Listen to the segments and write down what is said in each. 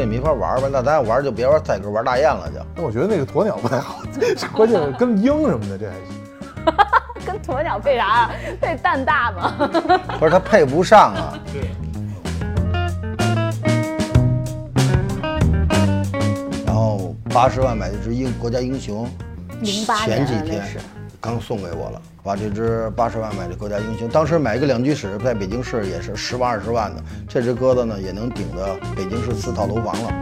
也没法玩吧？那咱要玩就别玩赛鸽，玩大雁了就。那我觉得那个鸵鸟不太好，关键是跟鹰什么的这还行。跟鸵鸟配啥啊？配蛋大吗？不是它配不上啊。对然后八十万买一只英国家英雄，零八年前几天刚送给我了，把这只八十万买的国家英雄，当时买一个两居室，在北京市也是十万二十万的，这只鸽子呢也能顶着北京市四套楼房了。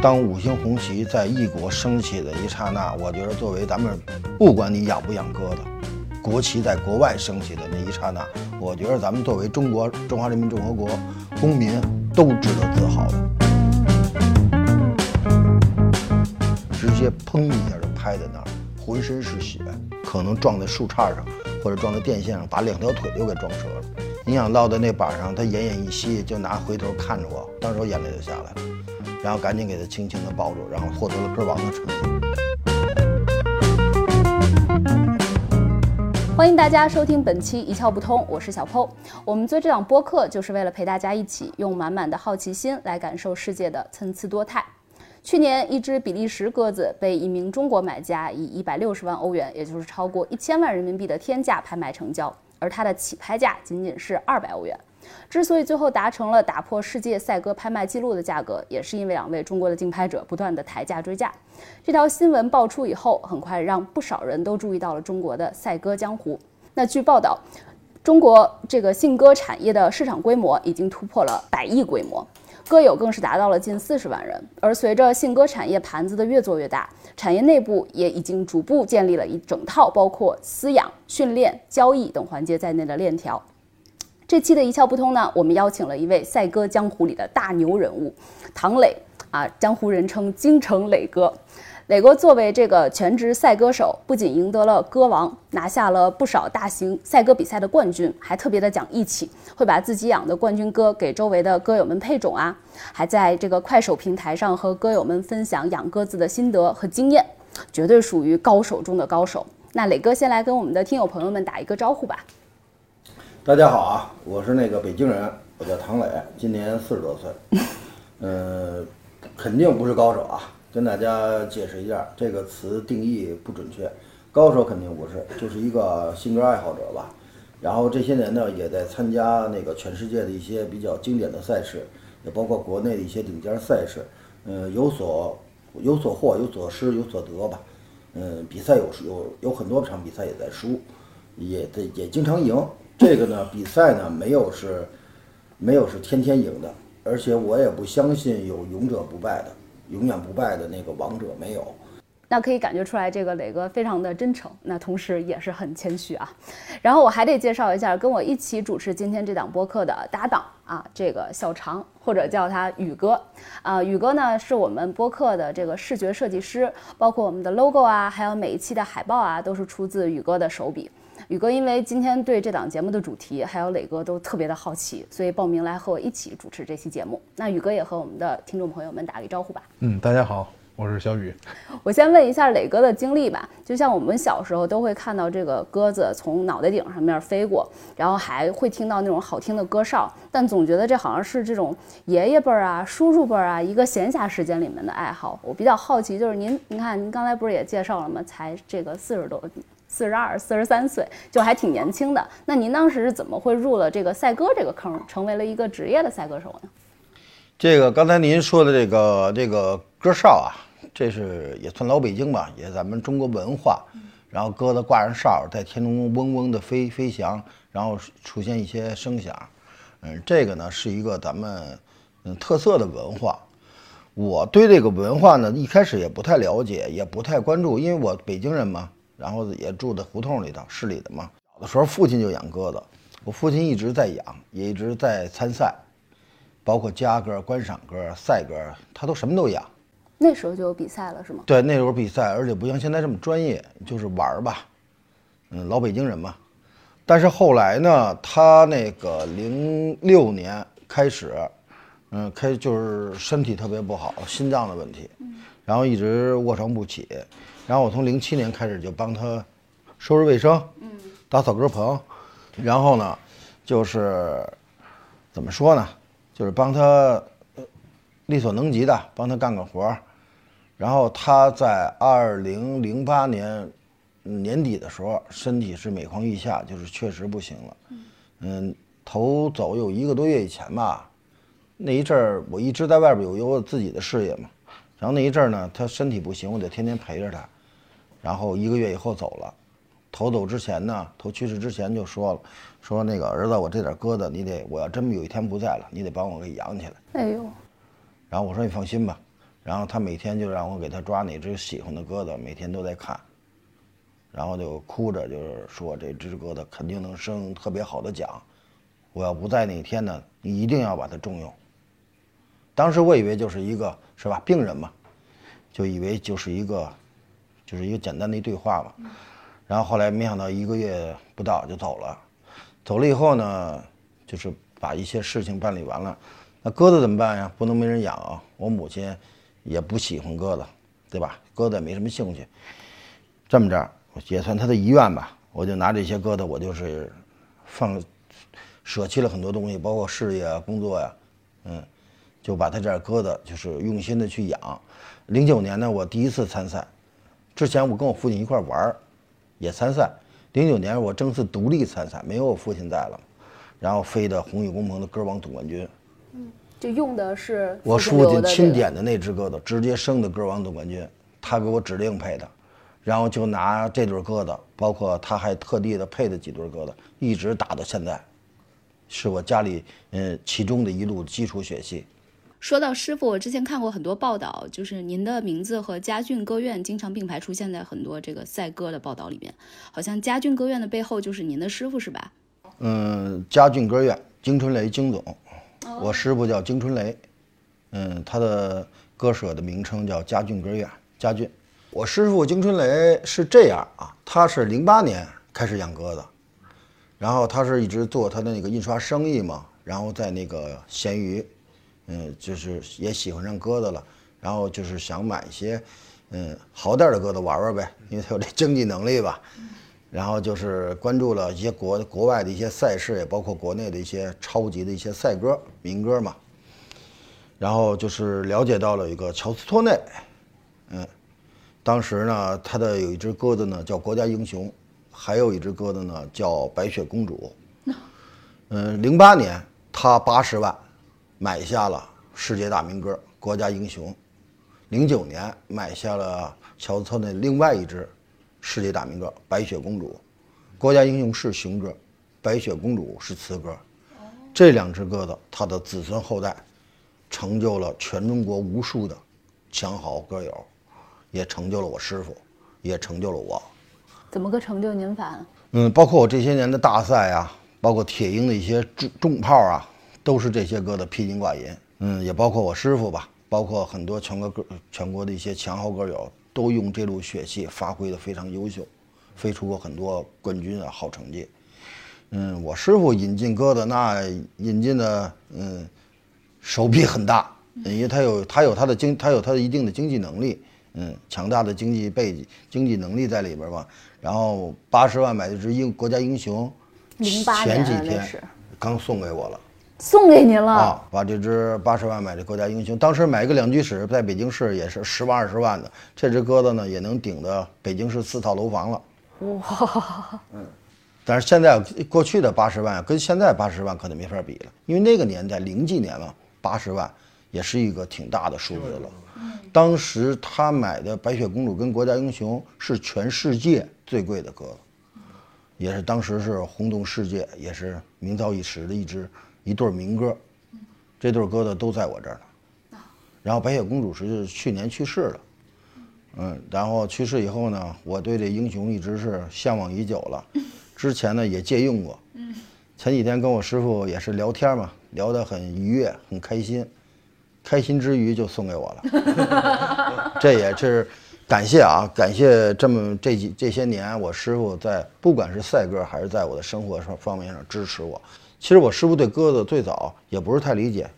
当五星红旗在异国升起的一刹那，我觉得作为咱们，不管你养不养鸽子，国旗在国外升起的那一刹那，我觉得咱们作为中国中华人民共和国公民都值得自豪的。直接砰一下就拍在那儿，浑身是血，可能撞在树杈上或者撞在电线上，把两条腿都给撞折了。影响到的那板上，他奄奄一息，就拿回头看着我，当时我眼泪就下来了，然后赶紧给他轻轻地抱住，然后获得了歌王的成绩。欢迎大家收听本期一窍不通，我是小 Po。我们做这档播客就是为了陪大家一起用满满的好奇心来感受世界的参差多态。去年，一只比利时鸽子被一名中国买家以一百六十万欧元，也就是超过一千万人民币的天价拍卖成交，而它的起拍价仅仅是二百欧元。之所以最后达成了打破世界赛鸽拍卖记录的价格，也是因为两位中国的竞拍者不断的抬价追价。这条新闻爆出以后，很快让不少人都注意到了中国的赛鸽江湖。那据报道，中国这个信鸽产业的市场规模已经突破了百亿规模，歌友更是达到了近四十万人。而随着信鸽产业盘子的越做越大，产业内部也已经逐步建立了一整套包括饲养、训练、交易等环节在内的链条。这期的一窍不通呢，我们邀请了一位赛鸽江湖里的大牛人物，唐磊啊，江湖人称京城磊哥。磊哥作为这个全职赛歌手，不仅赢得了歌王，拿下了不少大型赛歌比赛的冠军，还特别的讲义气，会把自己养的冠军鸽给周围的鸽友们配种啊，还在这个快手平台上和鸽友们分享养鸽子的心得和经验，绝对属于高手中的高手。那磊哥先来跟我们的听友朋友们打一个招呼吧。大家好啊，我是那个北京人，我叫唐磊，今年四十多岁，呃，肯定不是高手啊，跟大家解释一下，这个词定义不准确，高手肯定不是，就是一个性格爱好者吧。然后这些年呢，也在参加那个全世界的一些比较经典的赛事，也包括国内的一些顶尖赛事，嗯，有所有所获，有所失，有所得吧。嗯，比赛有有有很多场比赛也在输，也在也经常赢。这个呢，比赛呢没有是，没有是天天赢的，而且我也不相信有勇者不败的，永远不败的那个王者没有。那可以感觉出来，这个磊哥非常的真诚，那同时也是很谦虚啊。然后我还得介绍一下，跟我一起主持今天这档播客的搭档啊，这个小常或者叫他宇哥啊，宇哥呢是我们播客的这个视觉设计师，包括我们的 logo 啊，还有每一期的海报啊，都是出自宇哥的手笔。宇哥因为今天对这档节目的主题还有磊哥都特别的好奇，所以报名来和我一起主持这期节目。那宇哥也和我们的听众朋友们打个招呼吧。嗯，大家好，我是小雨。我先问一下磊哥的经历吧，就像我们小时候都会看到这个鸽子从脑袋顶上面飞过，然后还会听到那种好听的歌哨，但总觉得这好像是这种爷爷辈儿啊、叔叔辈儿啊一个闲暇时间里面的爱好。我比较好奇，就是您，您看您刚才不是也介绍了吗？才这个四十多。四十二、四十三岁，就还挺年轻的。那您当时是怎么会入了这个赛鸽这个坑，成为了一个职业的赛鸽手呢？这个刚才您说的这个这个歌哨啊，这是也算老北京吧，也咱们中国文化。然后鸽子挂上哨，在天空嗡嗡的飞飞翔，然后出现一些声响。嗯，这个呢是一个咱们嗯特色的文化。我对这个文化呢一开始也不太了解，也不太关注，因为我北京人嘛。然后也住在胡同里头，市里的嘛。小的时候，父亲就养鸽子，我父亲一直在养，也一直在参赛，包括家鸽、观赏鸽、赛鸽，他都什么都养。那时候就有比赛了，是吗？对，那时候比赛，而且不像现在这么专业，就是玩儿吧。嗯，老北京人嘛。但是后来呢，他那个零六年开始，嗯，开就是身体特别不好，心脏的问题，然后一直卧床不起。然后我从零七年开始就帮他收拾卫生，嗯，打扫鸽棚，然后呢，就是怎么说呢？就是帮他呃力所能及的帮他干个活儿。然后他在二零零八年年底的时候，身体是每况愈下，就是确实不行了。嗯，头走有一个多月以前吧，那一阵儿我一直在外边有有我自己的事业嘛，然后那一阵儿呢，他身体不行，我得天天陪着他，然后一个月以后走了。头走之前呢，头去世之前就说了，说那个儿子，我这点疙瘩你得，我要真有一天不在了，你得帮我给养起来。哎呦，然后我说你放心吧，然后他每天就让我给他抓哪只喜欢的疙瘩，每天都在看，然后就哭着就是说这只鸽子肯定能生特别好的奖，我要不在那一天呢，你一定要把它重用。当时我以为就是一个是吧病人嘛，就以为就是一个就是一个简单的一对话嘛，然后后来没想到一个月不到就走了，走了以后呢，就是把一些事情办理完了。那鸽子怎么办呀？不能没人养啊！我母亲也不喜欢鸽子，对吧？鸽子也没什么兴趣。这么着，也算他的遗愿吧。我就拿这些鸽子，我就是放舍弃了很多东西，包括事业啊、工作呀、嗯，就把他这鸽子就是用心的去养。零九年呢，我第一次参赛，之前我跟我父亲一块玩儿，也参赛。零九年我正式独立参赛，没有我父亲在了，然后飞的宏宇工棚的鸽王总冠军。嗯就用的是我父父亲亲点的那只鸽子，直接生的鸽王总冠军，他给我指定配的，然后就拿这对鸽子，包括他还特地的配的几对鸽子，一直打到现在，是我家里嗯其中的一路基础血系。说到师傅，我之前看过很多报道，就是您的名字和家俊歌院经常并排出现在很多这个赛鸽的报道里面，好像家俊歌院的背后就是您的师傅是吧？嗯，家俊歌院金春雷金总，我师傅叫金春雷，嗯，他的歌舍的名称叫家俊歌院，家俊。我师傅金春雷是这样啊，他是零八年开始养鸽子，然后他是一直做他的那个印刷生意嘛，然后在那个闲鱼，嗯，就是也喜欢上鸽子了，然后就是想买一些，嗯，好点儿的鸽子玩玩呗，因为他有这经济能力吧。然后就是关注了一些国国外的一些赛事，也包括国内的一些超级的一些赛鸽、民歌嘛。然后就是了解到了一个乔斯托内，嗯，当时呢，他的有一只鸽子呢叫国家英雄，还有一只鸽子呢叫白雪公主。嗯，零八年他八十万买下了世界大民歌国家英雄，零九年买下了乔斯托的另外一只世界大民歌白雪公主，国家英雄是雄鸽，白雪公主是雌鸽。这两只鸽子，它的子孙后代，成就了全中国无数的强好歌友，也成就了我师傅，也成就了我。怎么个成就您法？嗯，包括我这些年的大赛啊，包括铁鹰的一些重重炮啊，都是这些鸽子披金挂银。嗯，也包括我师傅吧，包括很多全国歌全国的一些强豪歌友，都用这路血气发挥的非常优秀，飞出过很多冠军啊，好成绩。嗯，我师傅引进鸽子，那引进的嗯手笔很大，因为他有他有他的经他有他的一定的经济能力，嗯，强大的经济背景经济能力在里边吧。然后八十万买一只英国家英雄，08前几天刚送给我了。送给您了，啊，把这只八十万买的国家英雄，当时买一个两居室，在北京市也是十万二十万的，这只鸽子呢也能顶的北京市四套楼房了。哇，但是现在过去的八十万跟现在八十万可能没法比了，因为那个年代零几年嘛，八十万也是一个挺大的数字了。当时他买的白雪公主跟国家英雄是全世界最贵的鸽子，也是当时是轰动世界，也是名噪一时的一只一对儿民歌。这对儿鸽子都在我这儿呢。然后白雪公主是去年去世了，嗯，然后去世以后呢，我对这英雄一直是向往已久了。之前呢也借用过，前几天跟我师傅也是聊天嘛，聊得很愉悦，很开心，开心之余就送给我了。这也是感谢啊，感谢这么这几这些年我师傅在不管是赛鸽还是在我的生活上方面上支持我。其实我师傅对鸽子最早也不是太理解，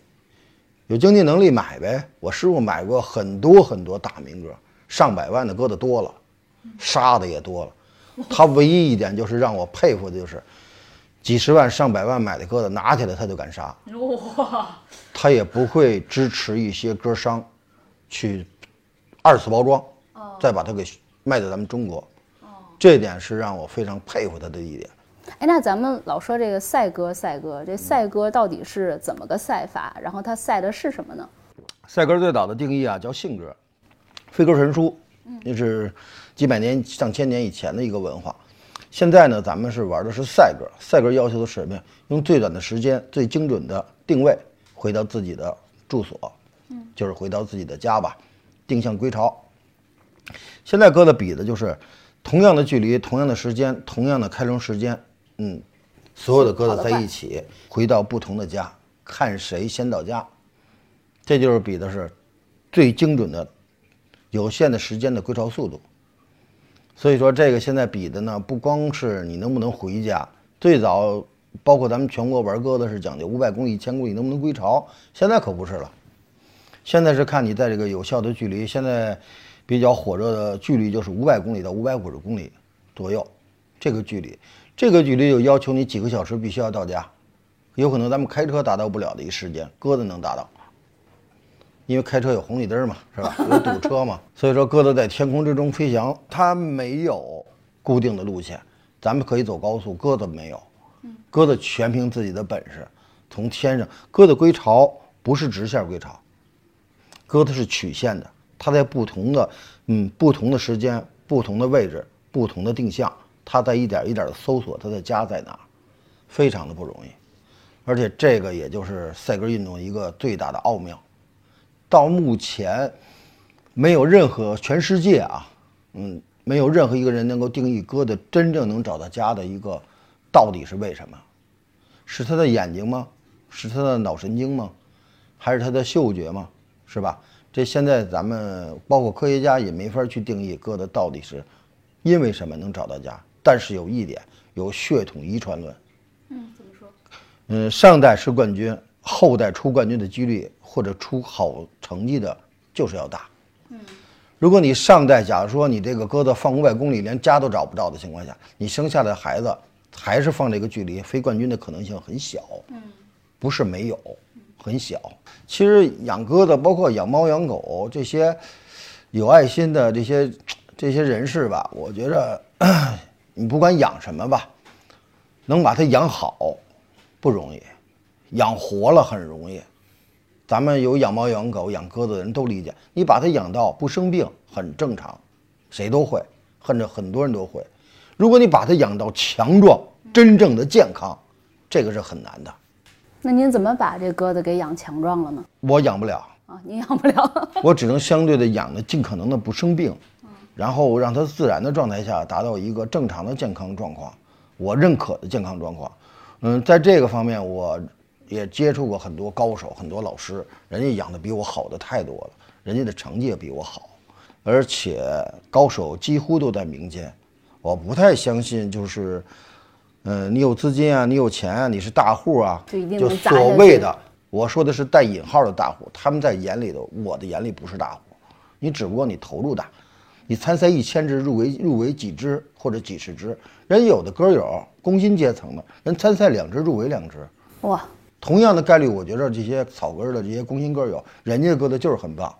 有经济能力买呗。我师傅买过很多很多大名鸽，上百万的鸽子多了，杀的也多了。他唯一一点就是让我佩服的就是，几十万、上百万买的鸽子，拿起来他就敢杀，哇，他也不会支持一些鸽商去二次包装，再把它给卖到咱们中国。这点是让我非常佩服他的一点。哎，那咱们老说这个赛鸽，赛鸽，这赛鸽到底是怎么个赛法？然后它赛的是什么呢？赛鸽最早的定义啊，叫性鸽，飞鸽传书，那是几百年、上千年以前的一个文化。现在呢，咱们是玩的是赛鸽，赛鸽要求的是什么呀？用最短的时间、最精准的定位，回到自己的住所，嗯，就是回到自己的家吧，定向归巢。现在鸽子比的就是同样的距离、同样的时间、同样的开笼时间，嗯，所有的鸽子在一起，回到不同的家，看谁先到家。这就是比的是最精准的、有限的时间的归巢速度。所以说，这个现在比的呢，不光是你能不能回家，最早包括咱们全国玩鸽子是讲究五百公里、一千公里能不能归巢，现在可不是了。现在是看你在这个有效的距离，现在比较火热的距离就是五百公里到五百五十公里左右，这个距离，这个距离就要求你几个小时必须要到家，有可能咱们开车达到不了的一时间，鸽子能达到。因为开车有红绿灯嘛，是吧？有堵车嘛，所以说鸽子在天空之中飞翔，它没有固定的路线。咱们可以走高速，鸽子没有。鸽子全凭自己的本事，从天上。鸽子归巢不是直线归巢，鸽子是曲线的。它在不同的嗯不同的时间、不同的位置、不同的定向，它在一点一点的搜索它的家在哪，非常的不容易。而且这个也就是赛鸽运动一个最大的奥妙。到目前，没有任何全世界啊，嗯，没有任何一个人能够定义鸽子真正能找到家的一个，到底是为什么？是它的眼睛吗？是它的脑神经吗？还是它的嗅觉吗？是吧？这现在咱们包括科学家也没法去定义鸽子到底是因为什么能找到家。但是有一点，有血统遗传论。嗯，怎么说？嗯，上代是冠军，后代出冠军的几率。或者出好成绩的，就是要大。嗯，如果你上代，假如说你这个鸽子放五百公里，连家都找不到的情况下，你生下来的孩子还是放这个距离，非冠军的可能性很小。嗯，不是没有，很小。其实养鸽子，包括养猫养狗这些有爱心的这些这些人士吧，我觉着你不管养什么吧，能把它养好不容易，养活了很容易。咱们有养猫、养狗、养鸽子的人都理解，你把它养到不生病很正常，谁都会，甚至很多人都会。如果你把它养到强壮、真正的健康，这个是很难的。那您怎么把这鸽子给养强壮了呢？我养不了啊，您养不了，我只能相对的养的尽可能的不生病，然后让它自然的状态下达到一个正常的健康状况，我认可的健康状况。嗯，在这个方面我。也接触过很多高手，很多老师，人家养的比我好的太多了，人家的成绩也比我好，而且高手几乎都在民间。我不太相信，就是，嗯，你有资金啊，你有钱啊，你是大户啊，就所谓的，我说的是带引号的大户，他们在眼里头，我的眼里不是大户，你只不过你投入大，你参赛一千只，入围入围几只或者几十只，人有的歌友工薪阶层的人参赛两只入围两只，哇。同样的概率，我觉着这些草根的这些工薪歌友，人家鸽子就是很棒。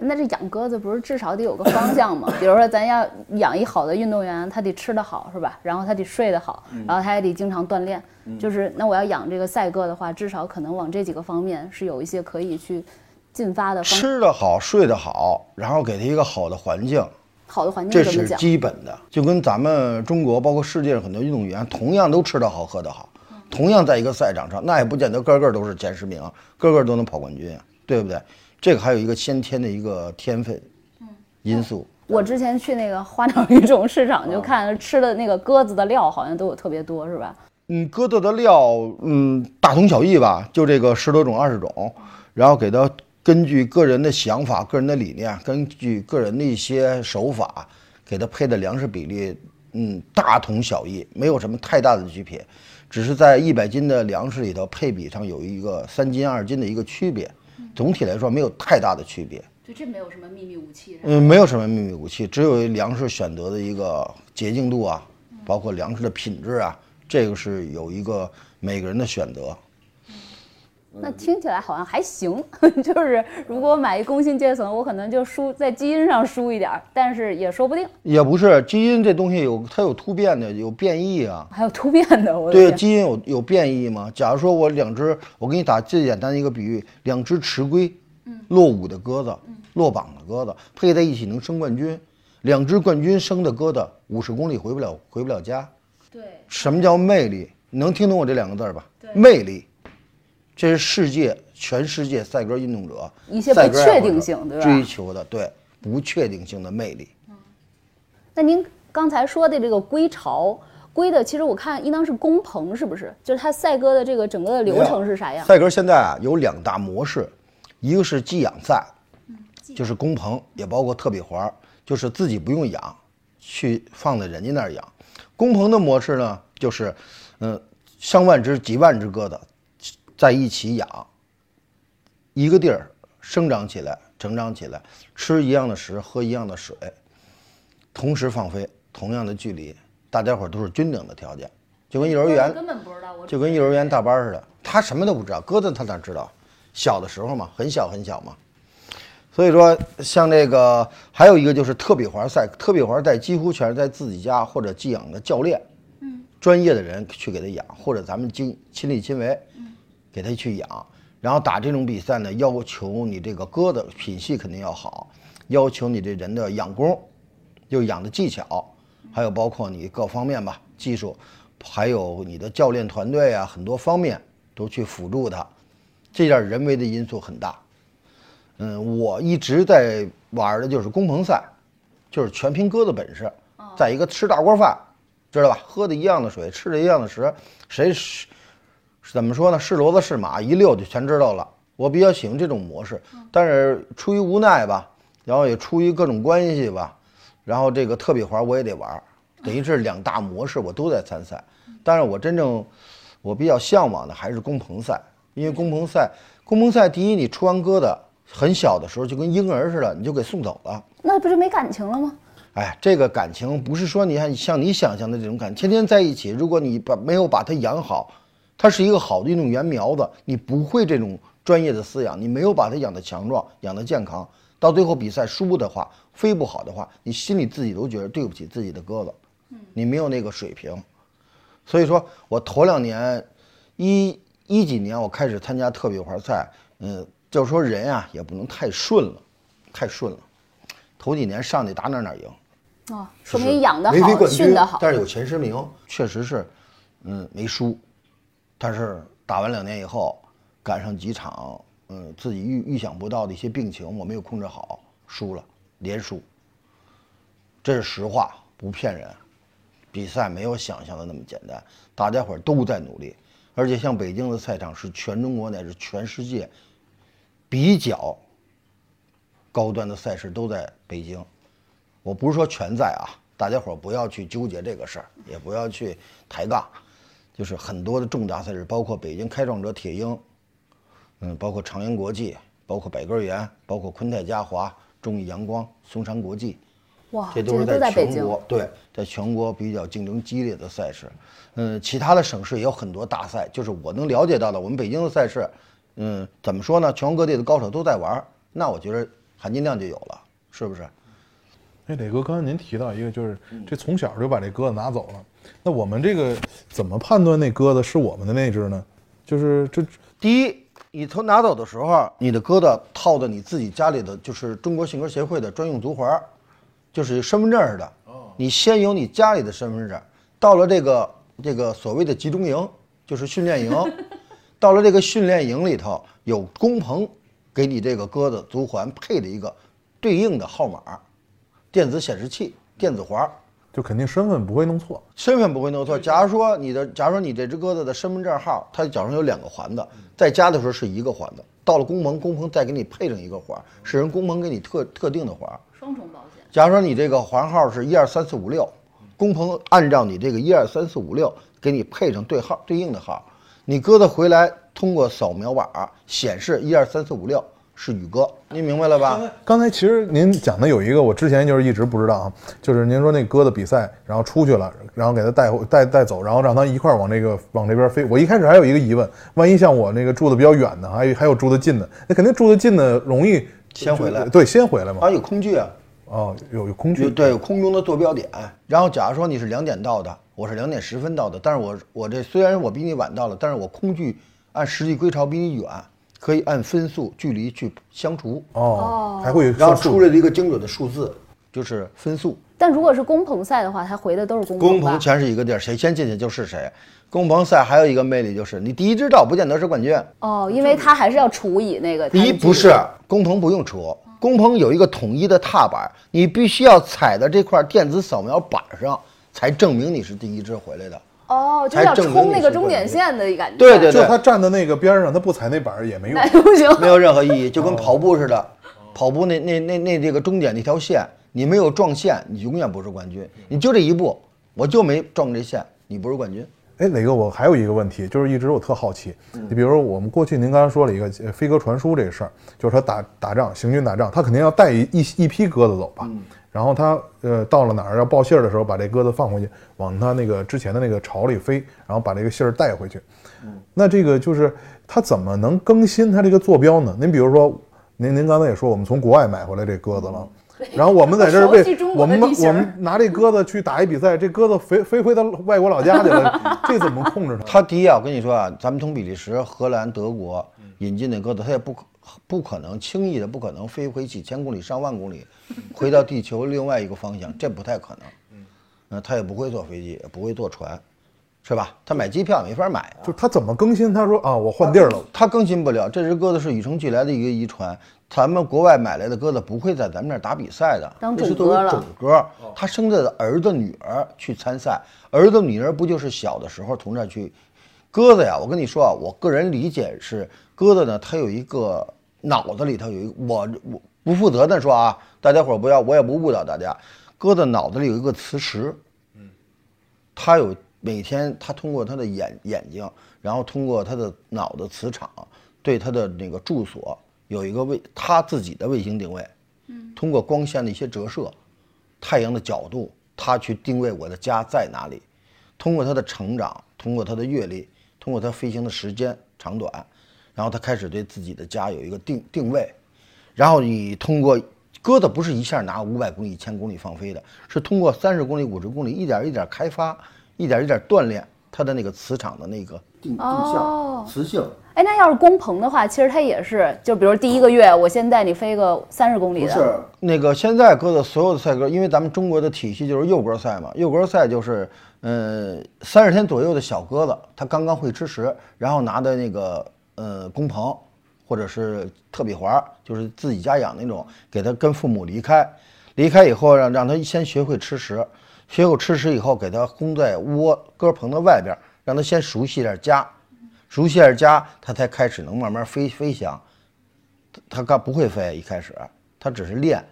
那这养鸽子不是至少得有个方向吗？比如说，咱要养一好的运动员，他得吃得好，是吧？然后他得睡得好，然后他还得经常锻炼。就是那我要养这个赛鸽的话，至少可能往这几个方面是有一些可以去进发的方。吃得好，睡得好，然后给他一个好的环境。好的环境，这是基本的。就跟咱们中国，包括世界上很多运动员，同样都吃得好，喝得好。同样在一个赛场上，那也不见得个个都是前十名，个个都能跑冠军啊，对不对？这个还有一个先天的一个天分，因素。我之前去那个花鸟鱼种市场，就看吃的那个鸽子的料，好像都有特别多，是吧？嗯，鸽子的料，嗯，大同小异吧，就这个十多种、二十种，然后给它根据个人的想法、个人的理念，根据个人的一些手法，给它配的粮食比例，嗯，大同小异，没有什么太大的区别。只是在一百斤的粮食里头，配比上有一个三斤二斤的一个区别，总体来说没有太大的区别。就这没有什么秘密武器。嗯，没有什么秘密武器，只有粮食选择的一个洁净度啊，包括粮食的品质啊，这个是有一个每个人的选择。那听起来好像还行，就是如果我买一工薪阶层，我可能就输在基因上输一点儿，但是也说不定。也不是基因这东西有它有突变的，有变异啊。还有突变的，我的对，基因有有变异吗？假如说我两只，我给你打最简单的一个比喻，两只雌龟，落伍的鸽子，落榜的鸽子配在一起能生冠军，两只冠军生的鸽子五十公里回不了回不了家。对什么叫魅力？你能听懂我这两个字儿吧？魅力，这是世界全世界赛鸽运动者一些不确定性对吧追求的对不确定性的魅力。那您刚才说的这个归巢，归的其实我看应当是工棚，是不是？就是它赛鸽的这个整个的流程是啥样？赛鸽现在啊有两大模式，一个是寄养赛，就是工棚，也包括特比环，就是自己不用养，去放在人家那儿养。工棚的模式呢，就是，嗯、上万只、几万只鸽子在一起养，一个地儿生长起来、成长起来，吃一样的食，喝一样的水，同时放飞，同样的距离，大家伙都是均等的条件，就跟幼儿园根本不知道，就跟幼儿园大班似的，他什么都不知道，鸽子他哪知道？小的时候嘛，很小很小嘛。所以说，像这个还有一个就是特比环赛，特比环赛几乎全是在自己家或者寄养的教练，嗯，专业的人去给他养，或者咱们经亲力亲为，给他去养。然后打这种比赛呢，要求你这个鸽子品系肯定要好，要求你这人的养功，就养的技巧，还有包括你各方面吧，技术，还有你的教练团队啊，很多方面都去辅助他，这点人为的因素很大。嗯，我一直在玩的就是工棚赛，就是全凭鸽子本事，在一个吃大锅饭，知道吧？喝的一样的水，吃的一样的食，谁是怎么说呢？是骡子是马，一溜就全知道了。我比较喜欢这种模式，但是出于无奈吧，然后也出于各种关系吧，然后这个特比环我也得玩儿，等于是两大模式我都在参赛。但是我真正我比较向往的还是工棚赛，因为工棚赛，工棚赛第一，你出完疙瘩很小的时候就跟婴儿似的，你就给送走了。那不就没感情了吗？哎，这个感情不是说你看像你想象的这种感，天天在一起，如果你把没有把它养好，它是一个好的运动员苗子，你不会这种专业的饲养，你没有把它养得强壮、养得健康，到最后比赛输的话，飞不好的话，你心里自己都觉得对不起自己的鸽子，你没有那个水平。所以说我头两年，一一几年我开始参加特别环赛，嗯，就是说人啊也不能太顺了，太顺了，头几年上去打哪儿哪儿赢。哦，说明养的好，训的好。但是有前十名，确实是，嗯，没输。但是打完两年以后，赶上几场，嗯，自己预预想不到的一些病情，我没有控制好，输了，连输。这是实话，不骗人。比赛没有想象的那么简单，大家伙都在努力，而且像北京的赛场是全中国乃至全世界比较高端的赛事都在北京。我不是说全在啊，大家伙不要去纠结这个事儿，也不要去抬杠，就是很多的重大赛事，包括北京开创者铁鹰，嗯，包括长阳国际，包括百鸽园，包括昆泰嘉华、中义阳光、松山国际，哇，这都是在。全国对，在全国比较竞争激烈的赛事。嗯，其他的省市也有很多大赛，就是我能了解到的，我们北京的赛事，嗯，怎么说呢？全国各地的高手都在玩，那我觉得含金量就有了，是不是？哎，磊哥，刚才您提到一个，就是这从小就把这鸽子拿走了。那我们这个怎么判断那鸽子是我们的那只呢？就是这第一，你从拿走的时候，你的鸽子套的你自己家里的就是中国信鸽协会的专用足环儿，就是身份证似的。你先有你家里的身份证，到了这个这个所谓的集中营，就是训练营，到了这个训练营里头，有工棚给你这个鸽子足环配的一个对应的号码，电子显示器、电子环儿。就肯定身份不会弄错。身份不会弄错。假如说你的，假如说你这只鸽子的身份证号，它脚上有两个环子，在家的时候是一个环子，到了工棚，工棚再给你配上一个环，是人工棚给你特特定的环。双重保险。假如说你这个环号是一二三四五六，工棚按照你这个一二三四五六给你配上对号对应的号，你鸽子回来通过扫描码显示一二三四五六是宇哥，您明白了吧？刚才其实您讲的有一个，我之前就是一直不知道啊，就是您说那鸽子比赛，然后出去了，然后给它带回带带走，然后让它一块儿往这个往这边飞。我一开始还有一个疑问，万一像我那个住的比较远的，还有还有住的近的，那肯定住的近的容易先回来对，先回来嘛。啊，有空距啊，哦，有有空距，对有空中的坐标点。然后假如说你是两点到的，我是两点十分到的，但是我我这虽然我比你晚到了，但是我空距按实际归巢比你远，可以按分数距离去相除，哦，还会有然后出来了一个精准的数字，就是分数。但如果是工棚赛的话，他回的都是工吧工棚全是一个地儿，谁先进去就是谁。工棚赛还有一个魅力就是，你第一只到不见得是冠军。哦，因为他还是要除以那个。第一不是工棚不用除，工棚有一个统一的踏板，你必须要踩在这块电子扫描板上，才证明你是第一只回来的。哦，就是要冲那个终点线的感觉。对对对就他站在那个边上，他不踩那板儿也没用。那不行。没有任何意义，就跟跑步似的，跑步那那那那这个终点那条线，你没有撞线，你永远不是冠军。你就这一步，我就没撞这线，你不是冠军。哎，磊哥，我还有一个问题，就是一直我特好奇，你比如说我们过去您刚才说了一个呃飞鸽传书这个事儿，就是他打打仗行军打仗，他肯定要带一一一批鸽子走吧，然后他呃到了哪儿要报信儿的时候，把这鸽子放回去，往他那个之前的那个巢里飞，然后把这个信儿带回去。那这个就是他怎么能更新他这个坐标呢？您比如说，您您刚才也说我们从国外买回来这鸽子了。然后我们在这儿为 我们我们拿这鸽子去打一比赛，这鸽子飞飞回到外国老家去了，这怎么控制它？他第一啊，我跟你说啊，咱们从比利时、荷兰、德国引进的鸽子，它也不可不可能轻易的不可能飞回几千公里、上万公里，回到地球另外一个方向，这不太可能。嗯，它也不会坐飞机，也不会坐船，是吧？他买机票没法买啊。就他怎么更新？他说啊，我换地儿了。它更新不了，这只鸽子是与生俱来的一个遗传。咱们国外买来的鸽子不会在咱们这儿打比赛的，当这是作为种鸽了种鸽。它生的儿子女儿去参赛，儿子女儿不就是小的时候从这儿去？鸽子呀，我跟你说啊，我个人理解是，鸽子呢，它有一个脑子里头有一个，我我不负责的说啊，大家伙儿不要，我也不误导大家，鸽子脑子里有一个磁石，嗯它有每天它通过它的眼眼睛，然后通过它的脑的磁场，对它的那个住所有一个卫它自己的卫星定位，嗯。通过光线的一些折射，太阳的角度，它去定位我的家在哪里，通过它的成长，通过它的阅历，通过它飞行的时间长短，然后他开始对自己的家有一个定定位，然后你通过鸽子不是一下拿五百公里、一千公里放飞的，是通过三十公里、五十公里一点一点开发，一点一点锻炼它的那个磁场的那个定定哦向、磁性。哎，那要是工棚的话，其实它也是，就比如第一个月，我先带你飞个三十公里的。不是那个现在鸽子所有的赛鸽，因为咱们中国的体系就是幼鸽赛嘛，幼鸽赛就是呃三十天左右的小鸽子，它刚刚会吃食，然后拿的那个呃工棚或者是特比环，就是自己家养那种，给它跟父母离开，离开以后让让它先学会吃食，学会吃食以后给它轰在窝鸽棚的外边，让它先熟悉一下家，熟悉一下家，它才开始能慢慢飞飞翔。他刚不会飞，一开始他只是练，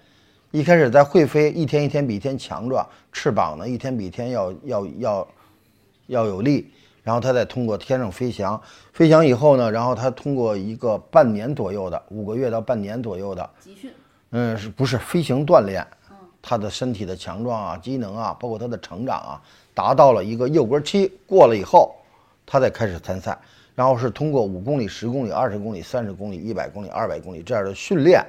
一开始在会飞，一天一天比一天强壮，翅膀呢一天比一天要要要要有力，然后他再通过天上飞翔，飞翔以后呢，然后他通过一个半年左右的五个月到半年左右的集训。嗯，是不是飞行锻炼？他的身体的强壮啊、机能啊，包括他的成长啊，达到了一个幼鸽期过了以后，他再开始参赛，然后是通过五公里、十公里、二十公里、三十公里、一百公里、二百公里这样的训练，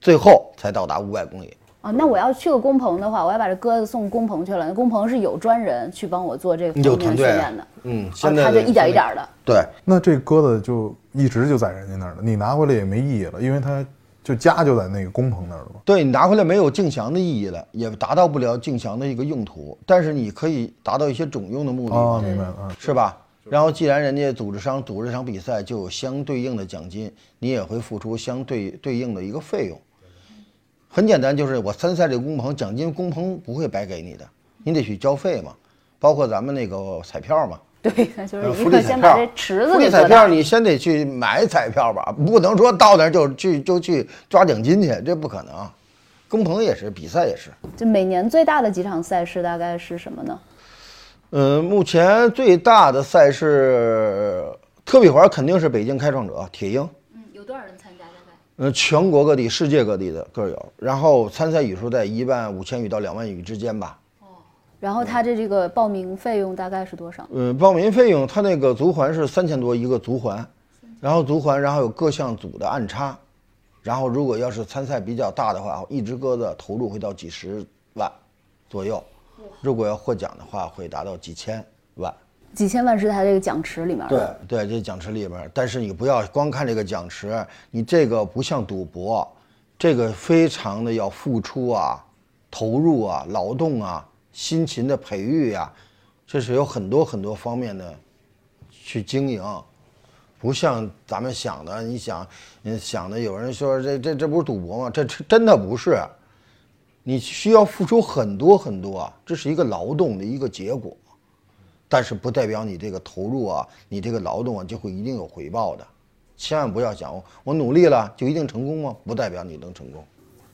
最后才到达五百公里。啊，那我要去个工棚的话，我要把这鸽子送工棚去了。那工棚是有专人去帮我做这个有方面团队训练的，嗯，他就一点一点的。对，那这鸽子就一直就在人家那儿了，你拿回来也没意义了，因为它就家就在那个工棚那儿了嘛。对你拿回来没有竞翔的意义了，也达到不了竞翔的一个用途，但是你可以达到一些种用的目的。啊，明白了啊。是吧？然后既然人家组织商组织这场比赛就有相对应的奖金，你也会付出相对对应的一个费用。很简单，就是我参赛这个工棚奖金，工棚不会白给你的，你得去交费嘛，包括咱们那个彩票嘛，对，就是福利彩票个先把这池子福利。彩票你先得去买彩票吧，不能说到那儿就去就去抓奖金去，这不可能。工棚也是，比赛也是。就每年最大的几场赛事大概是什么呢？嗯，目前最大的赛事特比环肯定是北京开创者铁鹰。嗯，有多少人参加？大概呃，全国各地、世界各地的各有。然后参赛语数在一万五千语到两万语之间吧。然后它的这个报名费用大概是多少？嗯，报名费用它那个足环是三千多一个足环，然后足环，然后有各项组的暗差，然后如果要是参赛比较大的话，一只鸽子投入会到几十万左右，如果要获奖的话，会达到几千万。几千万是它这个奖池里面对。对，这奖池里面，但是你不要光看这个奖池，你这个不像赌博，这个非常的要付出啊、投入啊、劳动啊、辛勤的培育呀、这是有很多很多方面的去经营，不像咱们想的，你想，你想的，有人说这这这不是赌博吗？这这真的不是，你需要付出很多很多，这是一个劳动的一个结果。但是不代表你这个投入啊，你这个劳动啊就会一定有回报的，千万不要想我努力了就一定成功吗？不代表你能成功。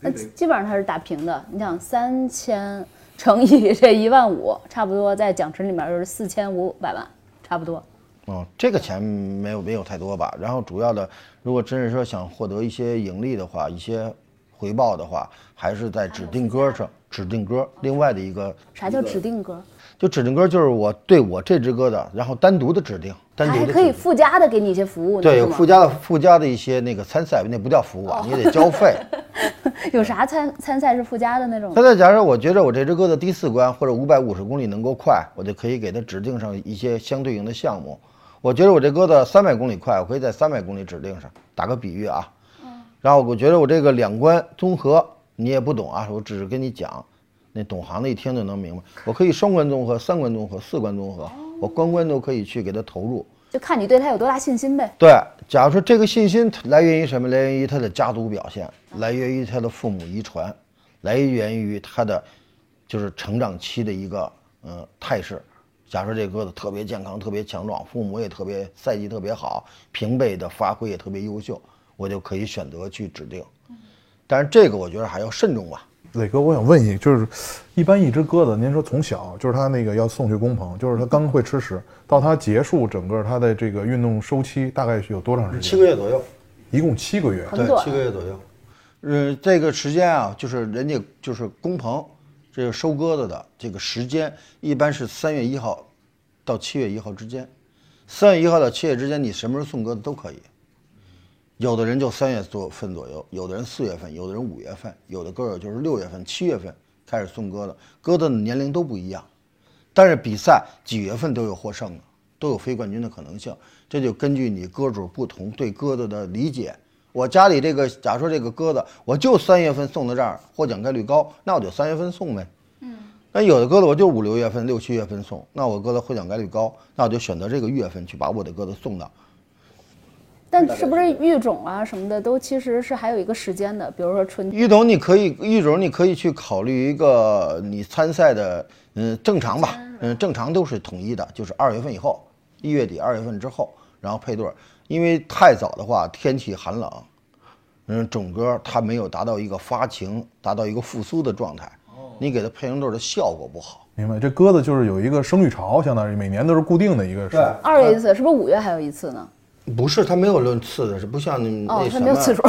那基本上它是打平的。你想三千乘以这一万五，差不多在奖池里面就是四千五百万，差不多。哦，这个钱没有没有太多吧。然后主要的，如果真是说想获得一些盈利的话，一些回报的话，还是在指定歌上指定歌。另外的一个啥叫指定歌？就指定歌就是我对我这只鸽子，然后单独的指定，单独的它还可以附加的给你一些服务，对有附加的附加的一些那个参赛，那不叫服务啊，你得交费。有啥参参赛是附加的那种参赛假如我觉得我这只鸽子第四关或者五百五十公里能够快，我就可以给它指定上一些相对应的项目。我觉得我这鸽子三百公里快，我可以在三百公里指定上。打个比喻啊，然后我觉得我这个两关综合你也不懂啊，我只是跟你讲，那懂行的一听就能明白。我可以双关综合、三关综合、四关综合，我关关都可以去给他投入。就看你对他有多大信心呗。对，假如说这个信心来源于什么？来源于他的家族表现，来源于他的父母遗传，来源于他的就是成长期的一个嗯态势。假如说这鸽子特别健康、特别强壮，父母也特别赛季特别好，平辈的发挥也特别优秀，我就可以选择去指定。但是这个我觉得还要慎重吧。磊哥，我想问一，就是一般一只鸽子，您说从小就是它那个要送去工棚，就是它刚会吃食，到它结束整个它的这个运动周期，大概是有多长时间？七个月左右。一共七个月。对，七个月左右。呃，这个时间啊，就是人家就是工棚，这个收鸽子的这个时间，一般是三月一号到七月一号之间。三月一号到七月之间，你什么时候送鸽子都可以。有的人就三月左份左右，有的人四月份，有的人五月份，有的鸽友就是六月份、七月份开始送鸽子。鸽子的年龄都不一样，但是比赛几月份都有获胜的，都有非冠军的可能性。这就根据你鸽主不同对鸽子的理解。我家里这个，假如说这个鸽子，我就三月份送到这儿，获奖概率高，那我就三月份送呗。嗯。那有的鸽子我就五六月份、六七月份送，那我鸽子获奖概率高，那我就选择这个月份去把我的鸽子送到。但是不是育种啊什么的都其实是还有一个时间的，比如说春育种你可以，育种你可以去考虑一个你参赛的，嗯，正常吧，嗯，正常都是统一的，就是二月份以后，一月底二月份之后，然后配对儿，因为太早的话天气寒冷，嗯，种鸽它没有达到一个发情、达到一个复苏的状态，你给它配成对儿的效果不好。明白，这鸽子就是有一个生育潮，相当于每年都是固定的一个对。二月一次，是不是五月还有一次呢？不是，它没有论次的，是不像那哦那，什么。它没有次数，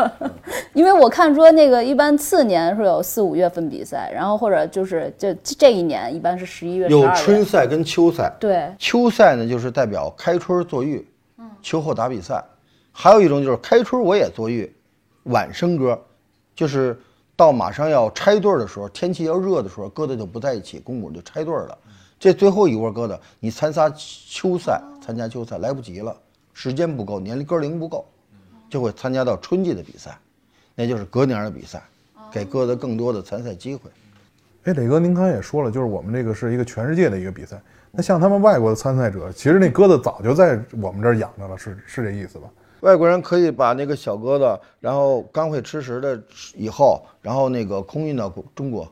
因为我看说那个一般次年是有四五月份比赛，然后或者就是就这一年一般是十一月、十有。春赛跟秋赛。对，秋赛呢，就是代表开春坐育，秋后打比赛；还有一种就是开春我也坐育，晚生鸽，就是到马上要拆对儿的时候，天气要热的时候，鸽子就不在一起，公母就拆对儿了。这最后一窝鸽子，你参加秋赛，参加秋赛来不及了，时间不够，年龄鸽龄不够，就会参加到春季的比赛，那就是隔年的比赛，给鸽子更多的参赛机会。哎，磊哥，您刚才也说了，就是我们这个是一个全世界的一个比赛。那像他们外国的参赛者，其实那鸽子早就在我们这儿养着了，是是这意思吧？外国人可以把那个小鸽子，然后刚会吃食的以后，然后那个空运到中国，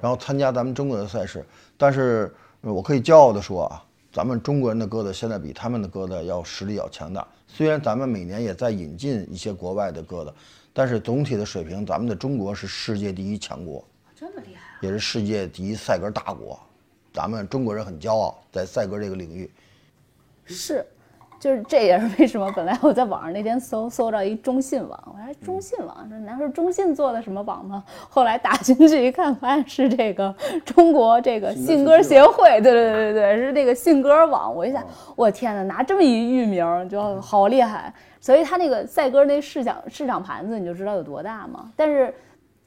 然后参加咱们中国的赛事。但是呃我可以骄傲地说啊，咱们中国人的鸽子现在比他们的鸽子要实力要强大。虽然咱们每年也在引进一些国外的鸽子，但是总体的水平，咱们的中国是世界第一强国，这么厉害啊！也是世界第一赛鸽大国。咱们中国人很骄傲，在赛鸽这个领域。是，就是这也是为什么本来我在网上那天搜搜到一中信网，我说中信网，说难道是中信做的什么网吗？后来打进去一看，发现是这个中国这个信鸽协会，对对对对对，是这个信鸽网。我一想，我天哪，拿这么一域名就好厉害。所以他那个赛鸽那市场市场盘子，你就知道有多大嘛。但是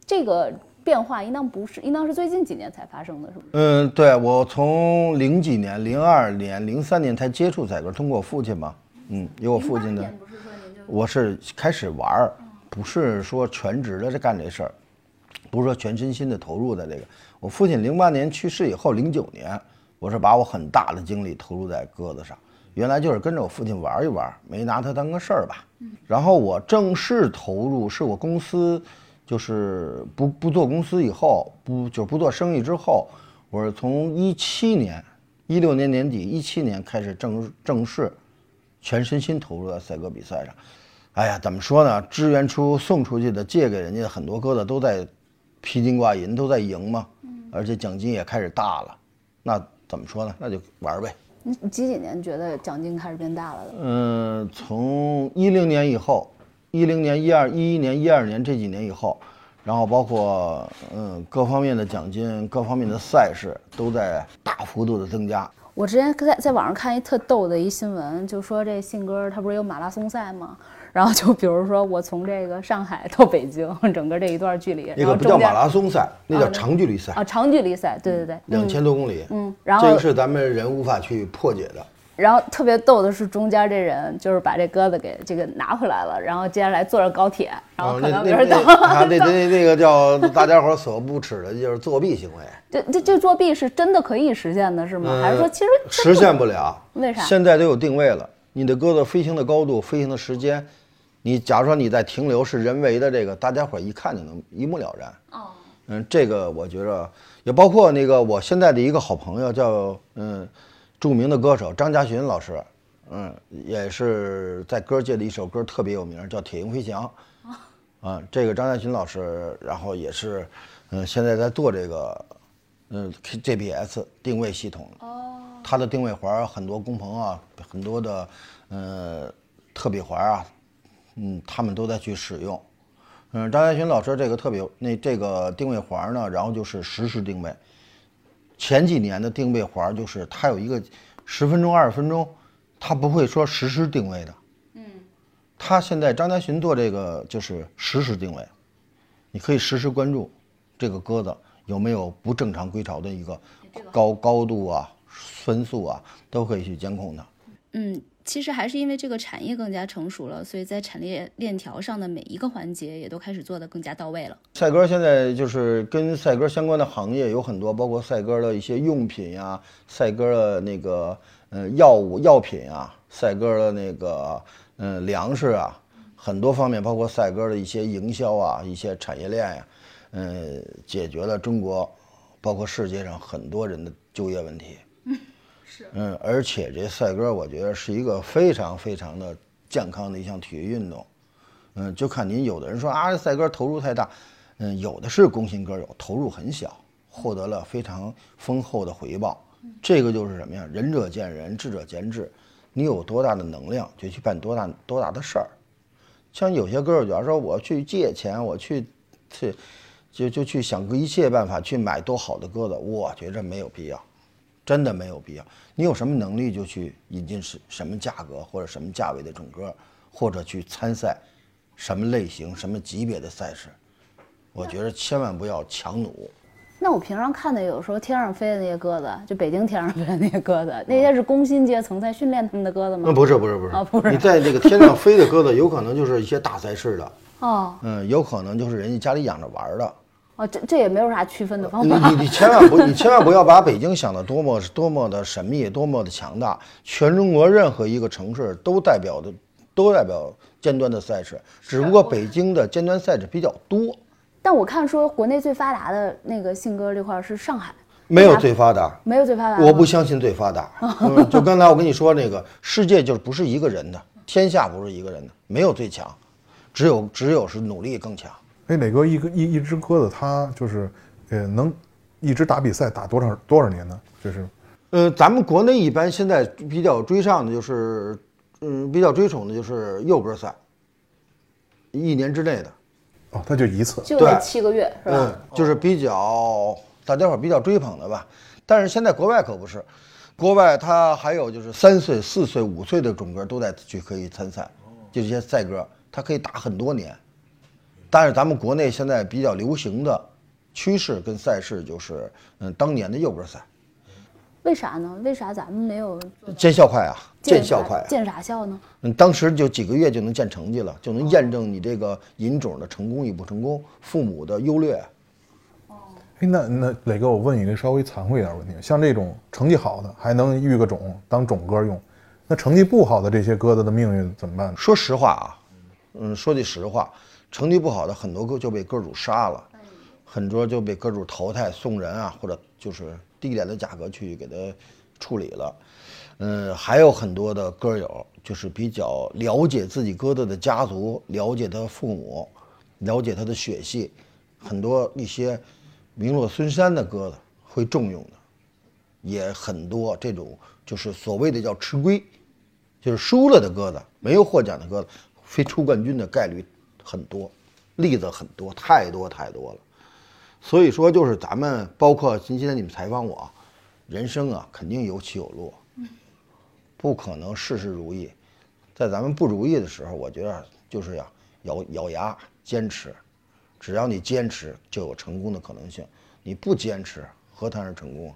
这个变化应当不是，应当是最近几年才发生的，是吗？嗯，对我从零几年、零二年、零三年才接触赛歌，通过我父亲嘛，嗯，有我父亲的，我是开始玩儿，不是说全职的在干这事儿，不是说全身心的投入在这个。我父亲零八年去世以后，零九年，我是把我很大的精力投入在鸽子上。原来就是跟着我父亲玩一玩，没拿它当个事儿吧。然后我正式投入，是我公司就是不不做公司以后，不就不做生意之后，我是从一七年，一六年年底，一七年开始正正式全身心投入到赛鸽比赛上。哎呀，怎么说呢？支援出、送出去的、借给人家的很多鸽子都在披金挂银，都在赢嘛，而且奖金也开始大了。那怎么说呢？那就玩呗。你你几几年觉得奖金开始变大了的？嗯，从一零年以后，一零年、一二、一一年、一二年这几年以后，然后包括嗯各方面的奖金、各方面的赛事都在大幅度的增加。我之前在在网上看一特逗的一新闻，就说这信鸽它不是有马拉松赛吗？然后就比如说我从这个上海到北京，整个这一段距离，那个不叫马拉松赛，那叫长距离赛，啊长距离赛，对对对，两千多公里。嗯，然后这个是咱们人无法去破解的。然后特别逗的是中间这人就是把这鸽子给这个拿回来了，然后接下来坐着高铁，然后哦，可能比如说到啊 那那那个叫大家伙所不耻的，就是作弊行为。这这这作弊是真的可以实现的，是吗？还是说其实实现不了？为啥现在都有定位了，你的鸽子飞行的高度、飞行的时间，你假如说你在停留是人为的，这个大家伙一看就能一目了然。哦，嗯，这个我觉着也包括那个我现在的一个好朋友叫嗯著名的歌手张家勋老师，嗯，也是在歌界的一首歌特别有名，叫《铁鹰飞翔》。啊，这个张家勋老师，然后也是，嗯，现在在做这个，嗯，GPS 定位系统。哦。它的定位环儿很多工棚啊，很多的，呃，特比环儿啊，嗯，他们都在去使用。嗯，张家勋老师这个特别那这个定位环儿呢，然后就是实时定位。前几年的定位环儿就是它有一个十分钟、二十分钟，它不会说实时定位的。嗯，它现在张家巡做这个就是实时定位，你可以实时关注这个鸽子有没有不正常归巢的一个高高度啊、分速啊，都可以去监控它。嗯，其实还是因为这个产业更加成熟了，所以在产业链条上的每一个环节也都开始做得更加到位了。赛鸽现在就是跟赛鸽相关的行业有很多，包括赛鸽的一些用品呀、赛鸽的那个呃药物药品啊、赛鸽的那个、呃粮食啊，很多方面，包括赛鸽的一些营销啊、一些产业链呀，嗯、解决了中国包括世界上很多人的就业问题。嗯，而且这赛鸽我觉得是一个非常非常的健康的一项体育运动。嗯，就看您有的人说啊，赛鸽投入太大，嗯，有的是工薪鸽友，投入很小，获得了非常丰厚的回报。这个就是什么呀？仁者见仁，智者见智。你有多大的能量，就去办多大多大的事儿。像有些鸽友，假如说我去借钱，我去去就就去想个一切办法去买多好的鸽子，我觉着没有必要，真的没有必要。你有什么能力就去引进什什么价格或者什么价位的种鸽，或者去参赛什么类型、什么级别的赛事。我觉得千万不要强弩。那我平常看的有时候天上飞的那些鸽子，就北京天上飞的那些鸽子，那些是工薪阶层在训练他们的鸽子吗？嗯，不是不是不是啊不是你在这个天上飞的鸽子，有可能就是一些大赛事的，哦嗯，有可能就是人家家里养着玩儿的。哦，这这也没有啥区分的方你法。你你千万不，你千万不要把北京想的多么多么的神秘，多么的强大。全中国任何一个城市都代表的，都代表尖端的赛事，只不过北京的尖端赛事比较多，但我看说国内最发达的那个信鸽这块是上海，没有最发达。没有最发达。我不相信最发达。嗯，就刚才我跟你说那个，世界就是不是一个人的，天下不是一个人的，没有最强，只有只有是努力更强。哎，磊哥，一个一一只鸽子，它就是呃能一直打比赛打多少多少年呢？就是呃，咱们国内一般现在比较追上的就是嗯，比较追崇的就是幼鸽赛，一年之内的，哦，它就一次。就七个月是吧？嗯，就是比较大家伙儿比较追捧的吧。但是现在国外可不是，国外它还有就是三岁、四岁、五岁的种鸽都在去可以参赛，就这些赛鸽，它可以打很多年。但是咱们国内现在比较流行的趋势跟赛事就是，嗯，当年的幼鸽赛，为啥呢？为啥咱们没有见效快啊，见效啥快啊。见啥效呢？嗯，当时就几个月就能见成绩了，就能验证你这个引种的成功与不成功，父母的优劣。哎，那那磊哥，我问一个稍微残酷一点的问题，像这种成绩好的还能育个种当种鸽用，那成绩不好的这些鸽子的命运怎么办？说实话啊，嗯，说句实话，成绩不好的很多个就被鸽主杀了，很多就被鸽主淘汰送人啊，或者就是低廉的价格去给他处理了。嗯，还有很多的鸽友就是比较了解自己鸽子的家族，了解他父母，了解他的血系，很多一些名落孙山的鸽子会重用的，也很多这种就是所谓的叫吃亏，就是输了的鸽子，没有获奖的鸽子，非出冠军的概率很多，例子很多，太多太多了。所以说，就是咱们包括今天你们采访我，人生啊肯定有起有落，不可能事事如意。在咱们不如意的时候，我觉得就是要咬咬牙坚持，只要你坚持，就有成功的可能性。你不坚持，何谈是成功？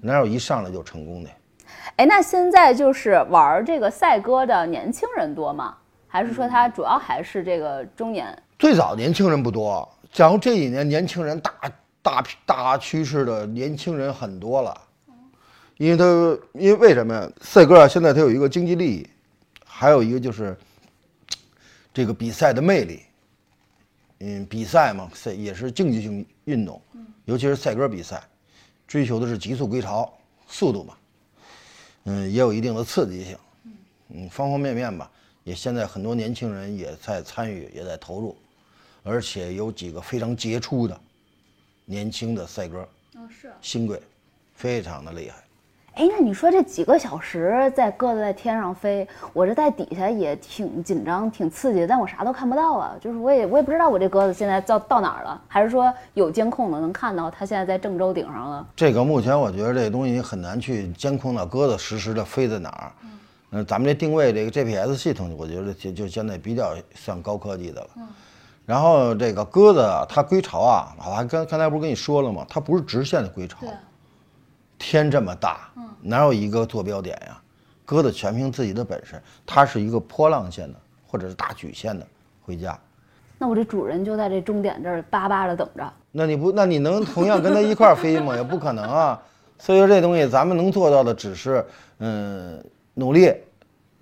哪有一上来就成功的？哎，那现在就是玩这个赛鸽的年轻人多吗？还是说他主要还是这个中年？最早年轻人不多，然后这几年年轻人大大大趋势的年轻人很多了，因为他因为为什么呀？赛鸽啊，现在它有一个经济利益，还有一个就是这个比赛的魅力。嗯，比赛嘛，赛也是竞技性运动，尤其是赛鸽比赛，追求的是急速归巢，速度嘛。嗯，也有一定的刺激性。嗯，方方面面吧，也现在很多年轻人也在参与，也在投入，而且有几个非常杰出的年轻的赛鸽，哦，是。新贵，非常的厉害。哎，那你说这几个小时在鸽子在天上飞，我这在底下也挺紧张、挺刺激，但我啥都看不到啊。就是我也我也不知道我这鸽子现在到到哪儿了，还是说有监控的能看到它现在在郑州顶上了？这个目前我觉得这东西很难去监控到鸽子实时的飞在哪儿。嗯，咱们这定位这个 GPS 系统，我觉得就就现在比较算高科技的了。然后这个鸽子啊它归巢啊，我还刚刚才不是跟你说了吗？它不是直线的归巢。天这么大，哪有一个坐标点呀？鸽子全凭自己的本事，它是一个波浪线的，或者是大曲线的回家。那我这主人就在这终点这儿巴巴的等着。那你不，那你能同样跟它一块儿飞吗？也不可能啊。所以说这东西咱们能做到的只是，嗯，努力，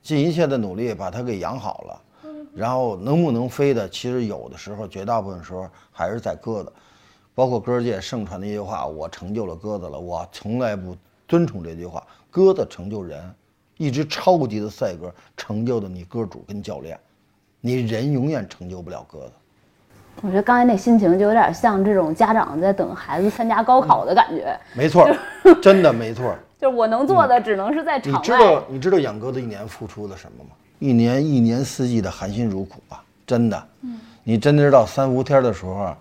尽一切的努力把它给养好了。然后能不能飞的，其实有的时候，绝大部分时候还是在鸽子。包括鸽界盛传的一句话：“我成就了鸽子了。”我从来不尊崇这句话。鸽子成就人，一只超级的赛鸽成就的你鸽主跟教练，你人永远成就不了鸽子。我觉得刚才那心情就有点像这种家长在等孩子参加高考的感觉，没错，真的没错儿。就是我能做的只能是在你场知道。你知道养鸽子一年付出了什么吗？一年一年四季的含辛茹苦啊，真的。嗯，你真知道三伏天的时候啊，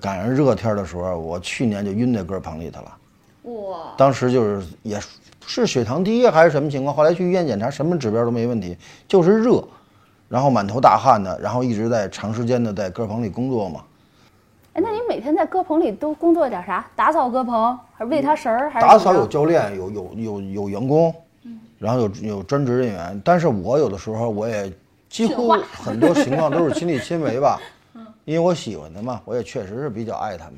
赶上热天的时候，我去年就晕在鸽棚里头了。哇，当时就是也是血糖低啊还是什么情况，后来去医院检查，什么指标都没问题，就是热，然后满头大汗的，然后一直在长时间的在鸽棚里工作嘛。哎，那你每天在鸽棚里都工作点啥？打扫鸽棚，还是喂它食儿，还是打扫有教练，有有有有员工，然后有有专职人员。但是我有的时候我也几乎很多情况都是亲力亲为吧，因为我喜欢它嘛，我也确实是比较爱它们。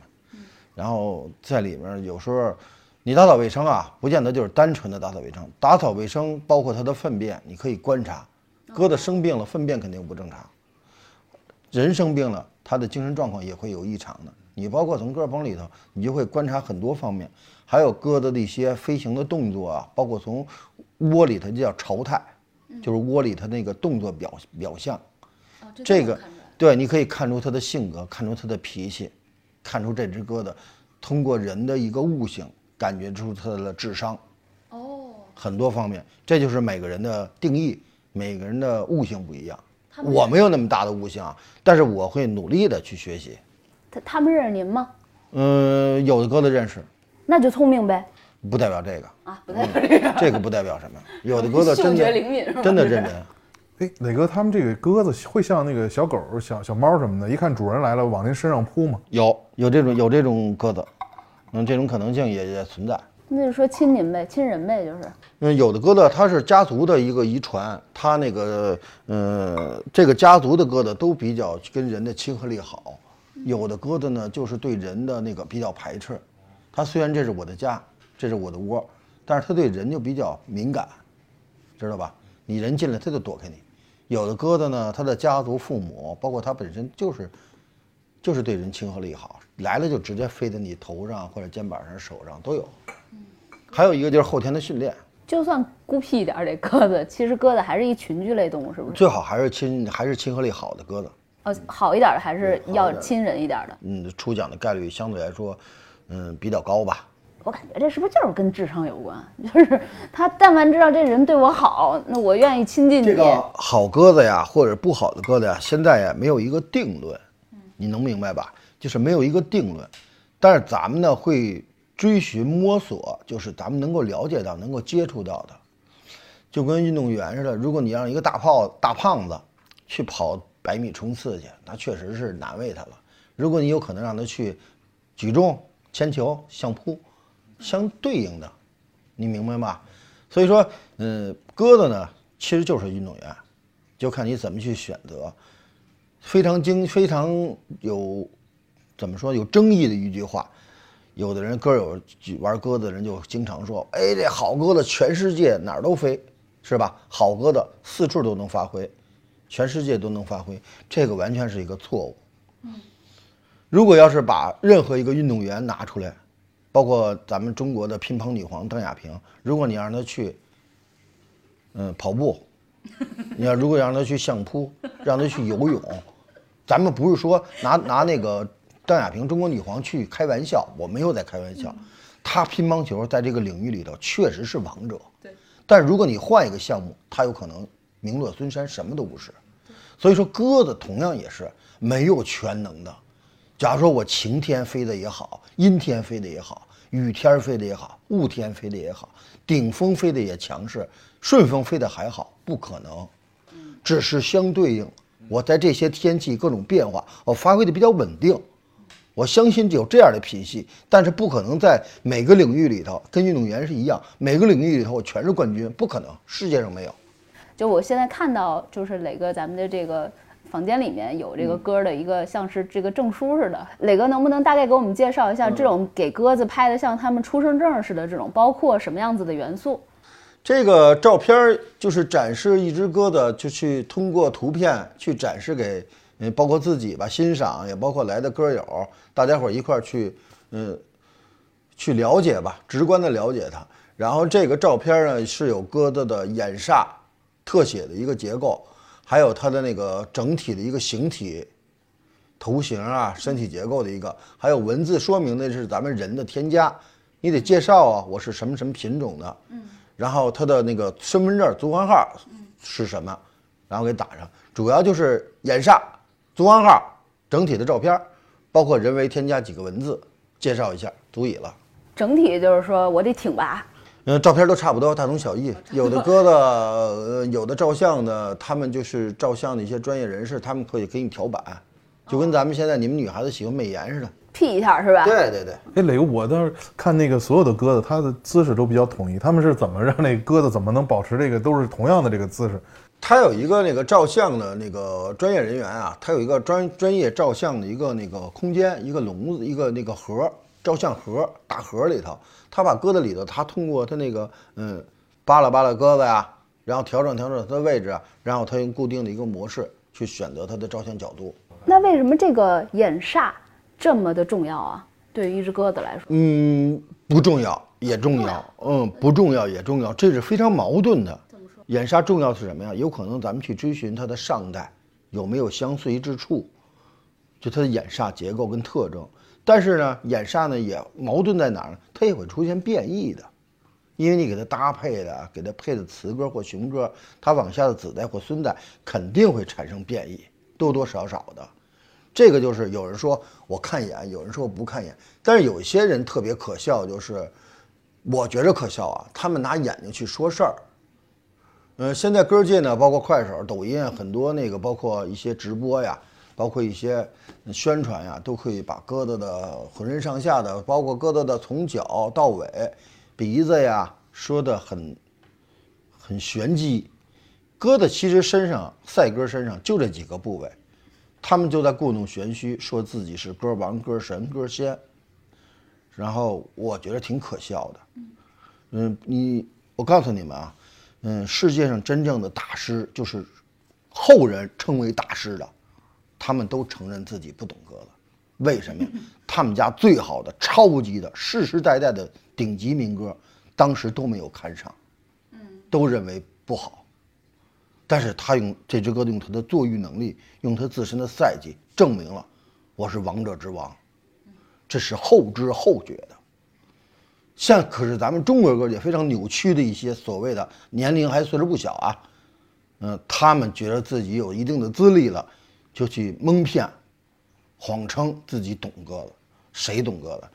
然后在里面有时候你打扫卫生啊，不见得就是单纯的打扫卫生，打扫卫生包括它的粪便，你可以观察，鸽子生病了，粪便肯定不正常。人生病了，他的精神状况也会有异常的。你包括从鸽棚里头，你就会观察很多方面，还有鸽子的一些飞行的动作啊，包括从窝里头就叫巢态，就是窝里头那个动作表表象。这个对，你可以看出它的性格，看出它的脾气，看出这只鸽子通过人的一个悟性，感觉出它的智商。哦，很多方面，这就是每个人的定义，每个人的悟性不一样。我没有那么大的悟性啊，但是我会努力的去学习。他他们认识您吗？嗯，有的鸽子认识，那就聪明呗。不代表这个，啊，不代表这个。这个不代表什么。有的鸽子真的 灵敏真的认真。哎，磊哥，他们这个鸽子会像那个小狗、小小猫什么的，一看主人来了往您身上扑吗？有有这种有这种鸽子，嗯，这种可能性也也存在。那就说亲您呗，亲人呗，就是。嗯，有的鸽子它是家族的一个遗传，它那个呃，这个家族的鸽子都比较跟人的亲和力好。有的鸽子呢，就是对人的那个比较排斥。它虽然这是我的家，这是我的窝，但是它对人就比较敏感，知道吧？你人进来，它就躲开你。有的鸽子呢，它的家族父母，包括它本身就是，就是对人亲和力好，来了就直接飞在你头上或者肩膀上、手上都有。还有一个就是后天的训练，就算孤僻一点儿，这鸽子其实鸽子还是一群居类动物，是不是？最好还是亲还是亲和力好的鸽子，呃，好一点的还是要亲人一点的。嗯，出奖的概率相对来说，嗯，比较高吧。我感觉这是不是就是跟智商有关？就是他但凡知道这人对我好，那我愿意亲近你。好鸽子呀，或者不好的鸽子呀，现在呀没有一个定论，你能明白吧？就是没有一个定论，但是咱们呢会追寻摸索，就是咱们能够了解到、能够接触到的，就跟运动员似的。如果你让一个大炮大胖子去跑百米冲刺去，那确实是难为他了。如果你有可能让他去举重、铅球、相扑，相对应的，你明白吗？所以说，嗯，鸽子呢其实就是运动员，就看你怎么去选择。非常精，非常有怎么说有争议的一句话，有的人鸽友玩鸽子的人就经常说：“哎，这好鸽子全世界哪儿都飞，是吧？好鸽子四处都能发挥，全世界都能发挥。”这个完全是一个错误。嗯如果要是把任何一个运动员拿出来，包括咱们中国的乒乓女皇邓亚萍，如果你让她去，嗯，跑步，你要如果让她去相扑，让她去游泳，咱们不是说拿拿那个邓亚萍中国女皇去开玩笑，我没有在开玩笑，她乒乓球在这个领域里头确实是王者，对，但如果你换一个项目，她有可能名落孙山，什么都不是。所以说鸽子同样也是没有全能的。假如说我晴天飞的也好，阴天飞的也好，雨天飞的也好，雾天飞的也好，顶风飞的也强势，顺风飞的还好，不可能。只是相对应，我在这些天气各种变化，我发挥的比较稳定。我相信有这样的品系，但是不可能在每个领域里头跟运动员是一样，每个领域里头我全是冠军，不可能，世界上没有。就我现在看到，就是磊哥咱们的这个房间里面有这个鸽儿的一个像是这个证书似的。磊哥能不能大概给我们介绍一下这种给鸽子拍的像他们出生证似的这种，包括什么样子的元素？这个照片儿就是展示一只鸽子，就去通过图片去展示给，嗯，包括自己吧欣赏，也包括来的歌友，大家伙一块儿去，嗯，去了解吧，直观的了解它。然后这个照片呢是有鸽子的眼煞特写的一个结构，还有它的那个整体的一个形体头型啊，身体结构的一个，还有文字说明的是咱们人的添加，你得介绍啊，我是什么什么品种的，嗯，然后它的那个身份证租号号是什么，然后给打上，主要就是眼煞、族号号、整体的照片，包括人为添加几个文字，介绍一下足以了。整体就是说我得挺拔，嗯，照片都差不多，大同小异。有的鸽子，呃，有的照相的，他们就是照相的一些专业人士，他们可以给你调版，就跟咱们现在你们女孩子喜欢美颜似的。P 一下是吧？对对对，哎，磊哥，我倒是看那个所有的鸽子，它的姿势都比较统一，他们是怎么让那个鸽子怎么能保持这个都是同样的这个姿势？他有一个那个照相的那个专业人员啊，他有一个专专业照相的一个那个空间，一个笼子，一个那个盒，照相盒大盒里头，他把鸽子里头，他通过他那个嗯扒拉扒拉鸽子呀，然后调整调整它的位置啊，然后他用固定的一个模式去选择它的照相角度。那为什么这个眼煞这么的重要啊？对于一只鸽子来说，嗯，不重要也重要，嗯，不重要也重要，这是非常矛盾的。眼煞重要是什么呀？有可能咱们去追寻它的上代有没有相随之处，就它的眼煞结构跟特征。但是呢，眼煞呢也矛盾在哪儿呢？它也会出现变异的，因为你给它搭配的，给它配的雌歌或雄歌，它往下的子代或孙代肯定会产生变异，多多少少的。这个就是有人说我看眼，有人说我不看眼，但是有些人特别可笑，就是我觉着可笑啊，他们拿眼睛去说事儿。呃，现在歌界呢，包括快手、抖音，很多那个，包括一些直播呀，包括一些宣传呀，都可以把鸽子的浑身上下的，包括鸽子的从脚到尾，鼻子呀，说的很很玄机。鸽子其实身上赛鸽身上就这几个部位，他们就在故弄玄虚，说自己是歌王、歌神、歌仙，然后我觉得挺可笑的。嗯，你我告诉你们啊，嗯，世界上真正的大师就是后人称为大师的，他们都承认自己不懂鸽子。为什么呀？他们家最好的、超级的、世世代代的顶级民歌，当时都没有看上，都认为不好。但是他用这只鸽子，用他的作育能力，用他自身的赛季，证明了我是王者之王，这是后知后觉的。像可是咱们中国歌界非常扭曲的一些所谓的年龄还岁数不小啊，嗯，他们觉得自己有一定的资历了，就去蒙骗，谎称自己懂鸽子，谁懂鸽子？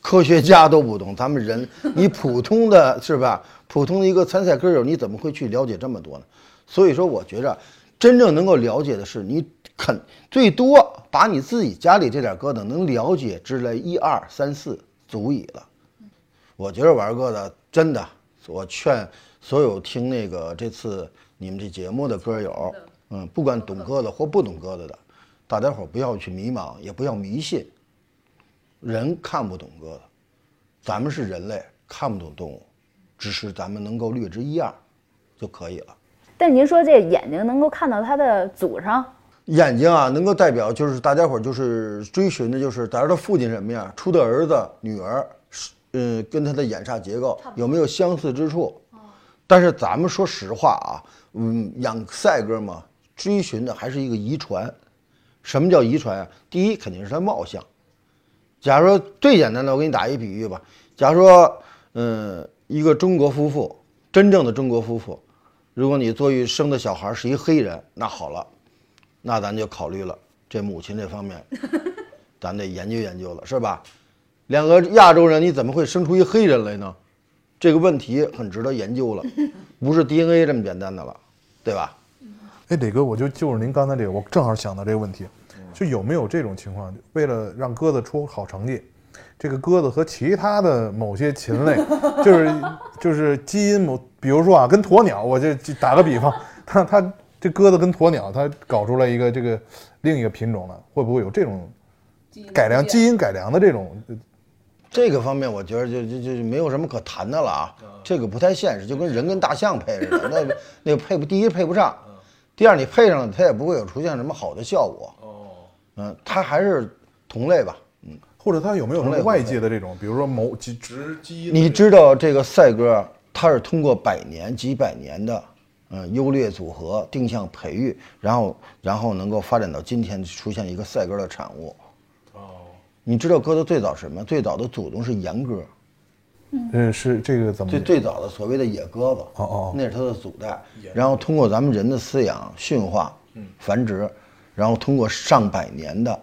科学家都不懂，咱们人，你普通的是吧？普通的一个参赛歌友，你怎么会去了解这么多呢？所以说，我觉着真正能够了解的是，你肯最多把你自己家里这点鸽子能了解之类一二三四足矣了。我觉得玩鸽子真的，我劝所有听那个这次你们这节目的歌友，嗯，不管懂鸽子或不懂鸽子的，大家伙不要去迷茫，也不要迷信。人看不懂鸽子，咱们是人类，看不懂动物，只是咱们能够略知一二就可以了。但您说这眼睛能够看到它的祖上，眼睛啊，能够代表就是大家伙就是追寻的，就是咱的父亲什么样，出的儿子、女儿，是嗯，跟他的眼煞结构有没有相似之处？但是咱们说实话啊，嗯，养赛鸽嘛，追寻的还是一个遗传。什么叫遗传啊？第一肯定是它貌相。假如说最简单的，我给你打一比喻吧。假如说，嗯，一个中国夫妇，真正的中国夫妇，如果你作育生的小孩是一黑人，那好了，那咱就考虑了这母亲这方面，咱得研究研究了，是吧？两个亚洲人，你怎么会生出一黑人来呢？这个问题很值得研究了，不是 DNA 这么简单的了，对吧？哎，磊哥，我就就是您刚才这个，我正好想到这个问题，就有没有这种情况，为了让鸽子出好成绩，这个鸽子和其他的某些禽类，就是就是基因某，比如说啊，跟鸵鸟，我就就打个比方，它它这鸽子跟鸵鸟，它搞出来一个这个另一个品种了，会不会有这种改良基因改良的这种？这个方面，我觉得就就就没有什么可谈的了啊，这个不太现实，就跟人跟大象配似的，那那个配不，第一配不上，第二你配上了，它也不会有出现什么好的效果。哦，嗯，它还是同类吧，嗯。或者它有没有什么外界的这种，比如说某几只基因你知道这个赛鸽，它是通过百年、几百年的，嗯，优劣组合、定向培育，然后然后能够发展到今天出现一个赛鸽的产物。哦，你知道鸽子最早什么？最早的祖宗是岩鸽，嗯，是这个怎么最最早的所谓的野鸽子，哦哦那是它的祖代。然后通过咱们人的饲养、驯化、繁殖，然后通过上百年的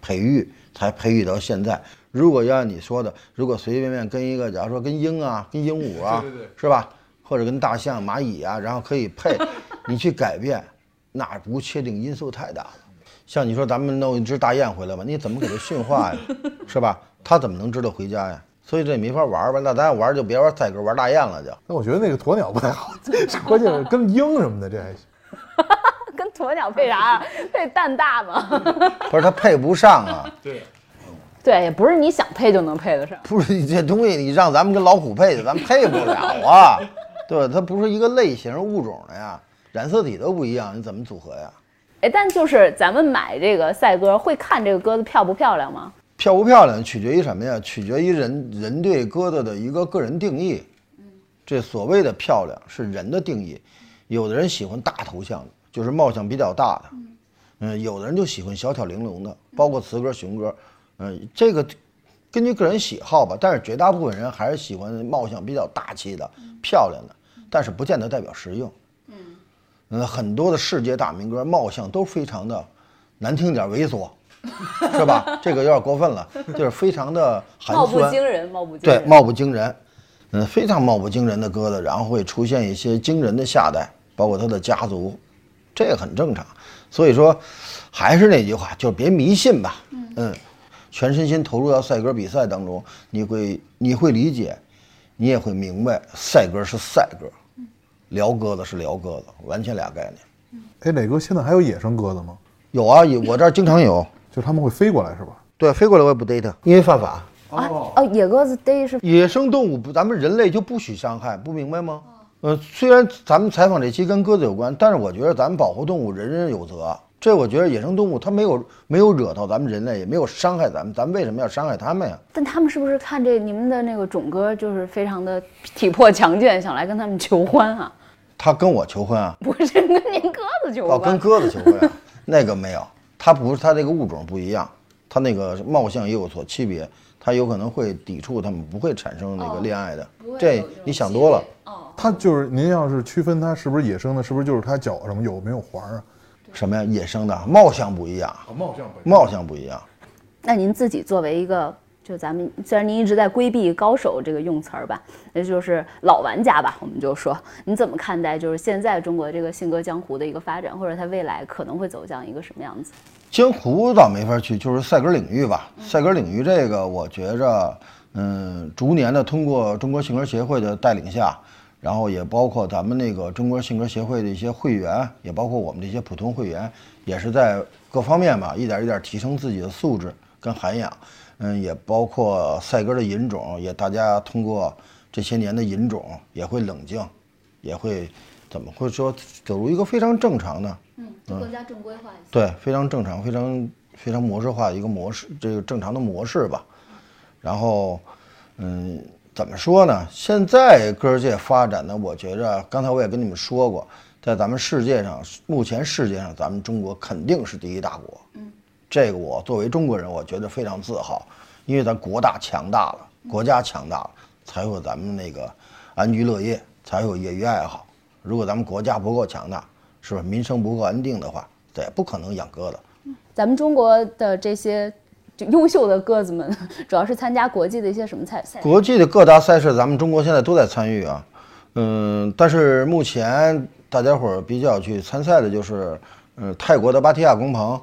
培育，才培育到现在。如果要按你说的，如果随随便便跟一个，假如说跟鹰啊、跟鹦鹉啊，是吧？或者跟大象、蚂蚁啊，然后可以配，你去改变，那不确定因素太大了。像你说咱们弄一只大雁回来吧，你怎么给它驯化呀？是吧？它怎么能知道回家呀？所以这也没法玩儿吧？那咱要玩儿就别玩赛鸽，玩大雁了就。那我觉得那个鸵鸟不太好，关键是跟鹰什么的这还行。跟鸵鸟配啥啊？配蛋大吗？不是它配不上啊，对，对也不是你想配就能配得上。不是你这东西，你让咱们跟老虎配去，咱配不了啊，对吧？它不是一个类型物种的呀，染色体都不一样，你怎么组合呀？哎，但就是咱们买这个赛鸽，会看这个鸽子漂不漂亮吗？漂不漂亮取决于什么呀？取决于人人对鸽子的一个个人定义。这所谓的漂亮是人的定义，有的人喜欢大头像的，就是貌相比较大的，嗯，有的人就喜欢小巧玲珑的，包括雌鸽、雄鸽，嗯，这个根据个人喜好吧，但是绝大部分人还是喜欢貌相比较大气的、漂亮的，但是不见得代表实用。嗯，很多的世界大名歌貌相都非常的难听点儿猥琐，是吧？这个有点过分了，就是非常的寒貌不酸。惊人，貌不惊人对，貌不惊人，嗯，非常貌不惊人的鸽子，然后会出现一些惊人的下代，包括他的家族，这个很正常。所以说，还是那句话，就是别迷信吧，嗯，全身心投入到赛鸽比赛当中，你会你会理解，你也会明白，赛鸽是赛鸽，辽鸽子是辽鸽子，完全俩概念。哎，磊哥，现在还有野生鸽子吗？有啊，有我这儿经常有，就他们会飞过来是吧？对，飞过来我也不逮它，因为犯法。啊哦，野鸽子逮是野生动物不，咱们人类就不许伤害，不明白吗？呃，虽然咱们采访这期跟鸽子有关，但是我觉得咱们保护动物人人有责。这我觉得野生动物它没有没有惹到咱们人类，也没有伤害咱们，咱们为什么要伤害它们呀？但他们是不是看这你们的那个种鸽就是非常的体魄强健，想来跟他们求欢啊？它跟我求婚啊？不是跟您鸽子求婚哦，跟？鸽子求婚啊？那个没有，它不是它这个物种不一样，它那个貌相也有所区别，它有可能会抵触它们，不会产生那个恋爱的。这你想多了。它就是您要是区分它是不是野生的，是不是就是它脚上有没有环啊？什么呀？野生的貌相不一样，貌相貌相不一样。那您自己作为一个，就咱们虽然您一直在规避“高手”这个用词儿吧，那就是老玩家吧，我们就说，你怎么看待就是现在中国这个信鸽江湖的一个发展，或者它未来可能会走向一个什么样子？江湖倒没法去，就是赛鸽领域吧。赛鸽领域这个，我觉着，嗯，逐年的通过中国信鸽协会的带领下，然后也包括咱们那个中国信鸽协会的一些会员，也包括我们这些普通会员，也是在各方面吧，一点一点提升自己的素质跟涵养。嗯，也包括赛鸽的引种，也大家通过这些年的引种，也会冷静，也会怎么会说走入一个非常正常的。嗯，就更加正规化一些。对，非常正常，非常非常模式化的一个模式，这个正常的模式吧。然后，嗯，怎么说呢？现在歌界发展的，我觉着，刚才我也跟你们说过，在咱们世界上，目前世界上，咱们中国肯定是第一大国。嗯，这个我作为中国人，我觉得非常自豪，因为咱国大强大了，国家强大了，才有咱们那个安居乐业，才有业余爱好。如果咱们国家不够强大，是吧？民生不够安定的话，这也不可能养鸽子。咱们中国的这些就优秀的鸽子们，主要是参加国际的一些什么赛赛？国际的各大赛事，咱们中国现在都在参与啊。嗯，但是目前大家伙儿比较去参赛的就是，嗯，泰国的芭提雅工棚。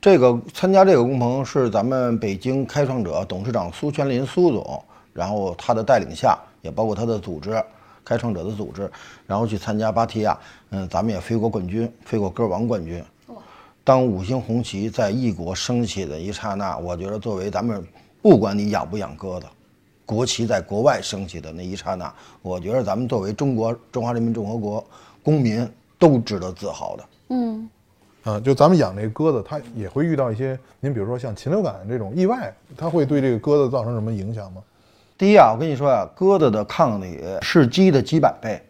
这个参加这个工棚是咱们北京开创者董事长苏全林苏总，然后他的带领下，也包括他的组织，开创者的组织，然后去参加芭提雅。嗯，咱们也飞过冠军，飞过歌王冠军。当五星红旗在异国升起的一刹那，我觉得作为咱们，不管你养不养鸽子，国旗在国外升起的那一刹那，我觉得咱们作为中国中华人民共和国公民都值得自豪的。嗯，啊，就咱们养这个鸽子，它也会遇到一些，您比如说像禽流感这种意外，它会对这个鸽子造成什么影响吗？第一啊，我跟你说啊，鸽子的抗体是鸡的几百倍，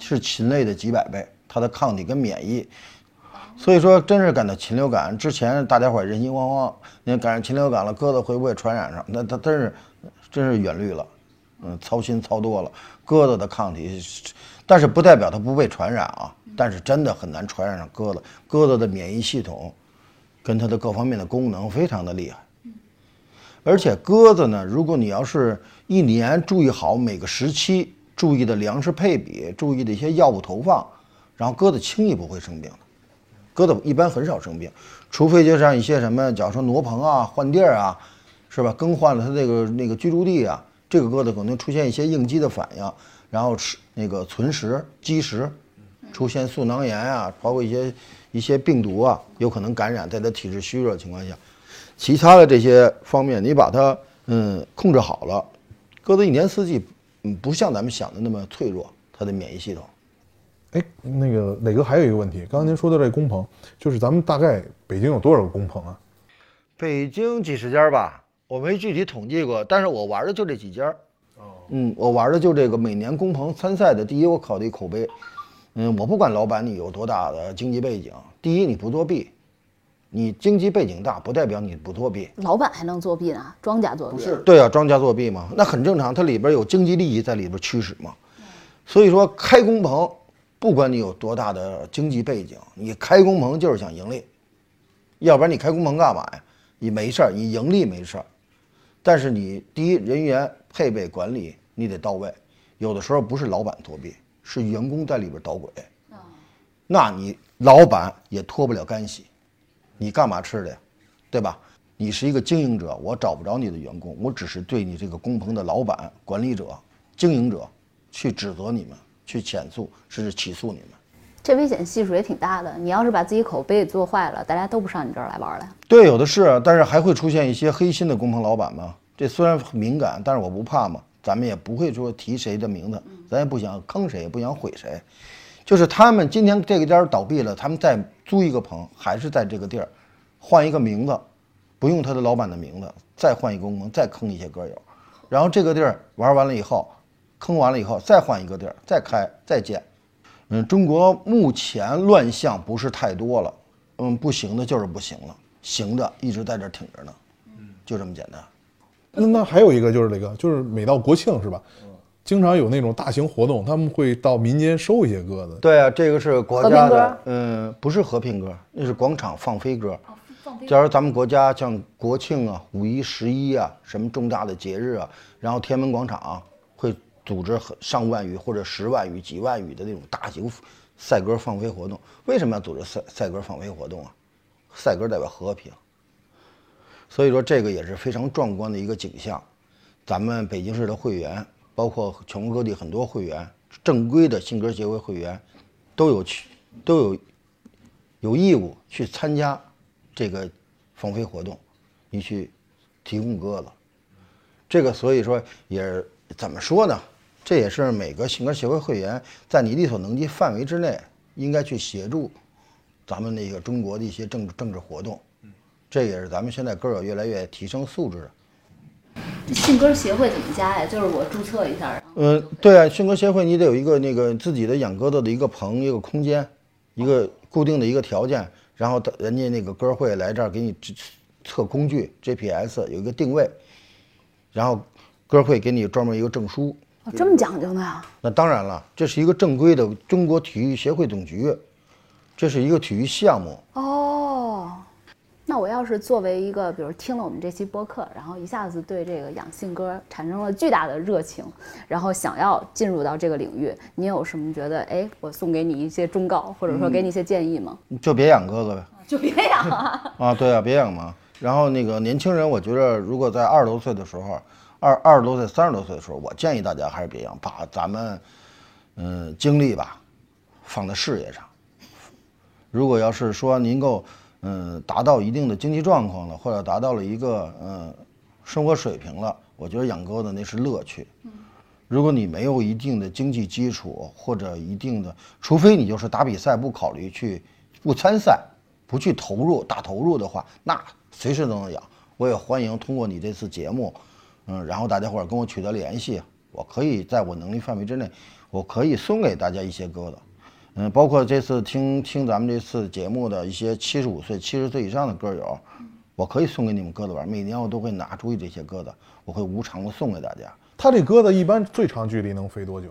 是禽类的几百倍，它的抗体跟免疫。所以说，真是感到禽流感之前，大家伙儿人心惶惶，你赶上禽流感了，鸽子会不会传染上？那它真是，真是远虑了，嗯，操心操多了。鸽子的抗体是，但是不代表它不被传染啊，但是真的很难传染上鸽子。鸽子的免疫系统，跟它的各方面的功能非常的厉害。而且鸽子呢，如果你要是一年注意好每个时期注意的粮食配比，注意的一些药物投放，然后鸽子轻易不会生病的。鸽子一般很少生病，除非就像一些什么，假如说挪棚啊、换地儿啊，是吧？更换了它这个那个居住地啊，这个鸽子可能出现一些应激的反应，然后吃那个存食、积食，出现素囊炎啊，包括一些一些病毒啊，有可能感染，在他体质虚弱的情况下。其他的这些方面，你把它嗯控制好了，鸽子一年四季嗯不像咱们想的那么脆弱，它的免疫系统。哎，那个磊哥还有一个问题，刚刚您说的这工棚，就是咱们大概北京有多少个工棚啊？北京几十家吧，我没具体统计过，但是我玩的就这几家。哦，嗯，我玩的就这个每年工棚参赛的。第一，我考虑口碑，嗯，我不管老板你有多大的经济背景，第一你不作弊，你经济背景大不代表你不作弊。老板还能作弊呢？庄家作弊？不是对啊，庄家作弊嘛，那很正常，它里边有经济利益在里边驱使嘛。所以说开工棚，不管你有多大的经济背景，你开工棚就是想盈利，要不然你开工棚干嘛呀？你没事儿，你盈利没事儿，但是你第一人员配备管理你得到位，有的时候不是老板作弊，是员工在里边捣鬼，那你老板也脱不了干系，你干嘛吃的呀？对吧？你是一个经营者，我找不着你的员工，我只是对你这个工棚的老板、管理者、经营者去指责你们，去起诉，甚至起诉你们。这危险系数也挺大的。你要是把自己口碑给做坏了，大家都不上你这儿来玩了。对，有的是，但是还会出现一些黑心的工棚老板嘛。这虽然很敏感，但是我不怕嘛。咱们也不会说提谁的名字，咱也不想坑谁，也不想毁谁。就是他们今天这个店倒闭了，他们再租一个棚，还是在这个地儿，换一个名字，不用他的老板的名字，再换一个工棚，再坑一些歌友，然后这个地儿玩完了以后，坑完了以后，再换一个地儿，再开，再建。嗯，中国目前乱象不是太多了，嗯，不行的就是不行了，行的一直在这挺着呢，就这么简单。那那还有一个就是这个，就是每到国庆是吧？经常有那种大型活动，他们会到民间收一些鸽子。对啊，这个是国家的，嗯，不是和平鸽，那是广场放飞鸽。假如咱们国家像国庆啊、五一、十一啊，什么重大的节日啊，然后天安门广场、会组织很上万羽或者十万羽、几万羽的那种大型赛鸽放飞活动。为什么要组织赛赛鸽放飞活动啊？赛鸽代表和平，所以说这个也是非常壮观的一个景象。咱们北京市的会员，包括全国各地很多会员，正规的信鸽协会会员，都有去都有有义务去参加这个放飞活动，你去提供鸽子。这个所以说也怎么说呢？这也是每个信鸽协会会员在你力所能及范围之内，应该去协助咱们那个中国的一些政治政治活动。这也是咱们现在歌友越来越提升素质的。这信鸽协会怎么加呀？就是我注册一下，嗯，对啊，信鸽协会你得有一个那个自己的养鸽子的一个棚、一个空间，一个固定的一个条件，然后等人家那个鸽会来这儿给你测测工具 GPS 有一个定位，然后鸽会给你专门一个证书。哦这么讲究呢？那当然了，这是一个正规的中国体育协会总局，这是一个体育项目。哦，那我要是作为一个，比如听了我们这期播客，然后一下子对这个养性歌产生了巨大的热情，然后想要进入到这个领域，你有什么觉得？哎，我送给你一些忠告，或者说给你一些建议吗？就别养哥哥呗。就别养啊！啊，对啊，别养嘛。然后那个年轻人，我觉得如果在二十多岁的时候，二二十多岁、三十多岁的时候，我建议大家还是别养，把咱们嗯精力吧放在事业上。如果要是说您够嗯达到一定的经济状况了，或者达到了一个嗯生活水平了，我觉得养鸽子那是乐趣。如果你没有一定的经济基础或者一定的，除非你就是打比赛不考虑去不参赛，不去投入大投入的话，那随时都能养。我也欢迎通过你这次节目，嗯，然后大家伙儿跟我取得联系，我可以在我能力范围之内，我可以送给大家一些鸽子。嗯，包括这次听听咱们这次节目的一些七十五岁、七十岁以上的歌友，我可以送给你们鸽子玩。每年我都会拿出去这些鸽子，我会无偿的送给大家。它这鸽子一般最长距离能飞多久？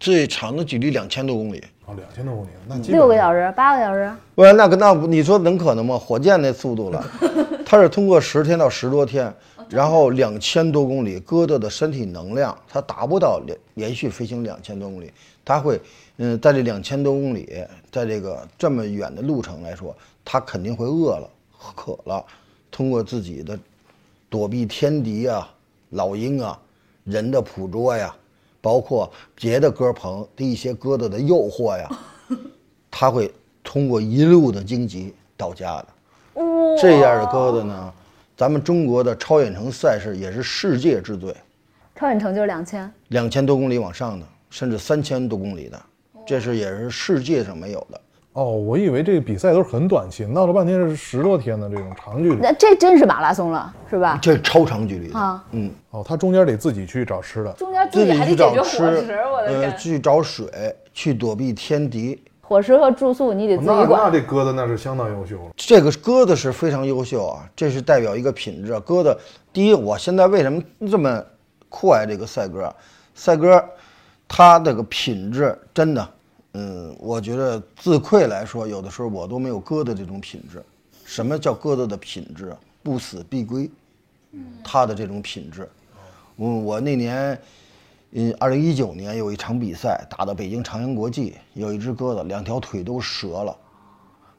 最长的距离两千多公里，哦，两千多公里，那六个小时、八个小时，不然那个那你说能可能吗？火箭那速度了，它是通过十天到十多天，然后两千多公里，鸽子的身体能量它达不到连连续飞行两千多公里，它会嗯在这两千多公里，在这个这么远的路程来说，它肯定会饿了、渴了，通过自己的躲避天敌啊、老鹰啊、人的捕捉呀，包括别的鸽棚的一些鸽子的诱惑呀，它会通过一路的荆棘到家的。这样的鸽子呢，咱们中国的超远程赛事也是世界之最，超远程就是两千。两千多公里往上的，甚至三千多公里的，这是也是世界上没有的。哦，我以为这个比赛都是很短期，闹了半天是十多天的这种长距离。那这真是马拉松了，是吧？这超长距离啊，嗯，哦，他中间得自己去找吃的。中间自自己去找己还得解决伙吃食，我，的呃，天！去找水，去躲避天敌，伙食和住宿你得自那那己管。这鸽子那是相当优秀了。这个鸽子是非常优秀啊，这是代表一个品质啊。鸽子，第一，我现在为什么这么酷爱这个赛鸽啊？赛鸽，它这个品质真的，嗯，我觉得自愧来说，有的时候我都没有鸽子这种品质。什么叫鸽子的品质？不死必归，它的这种品质。嗯，我那年，嗯，二零一九年有一场比赛打到北京长阳国际，有一只鸽子两条腿都折了。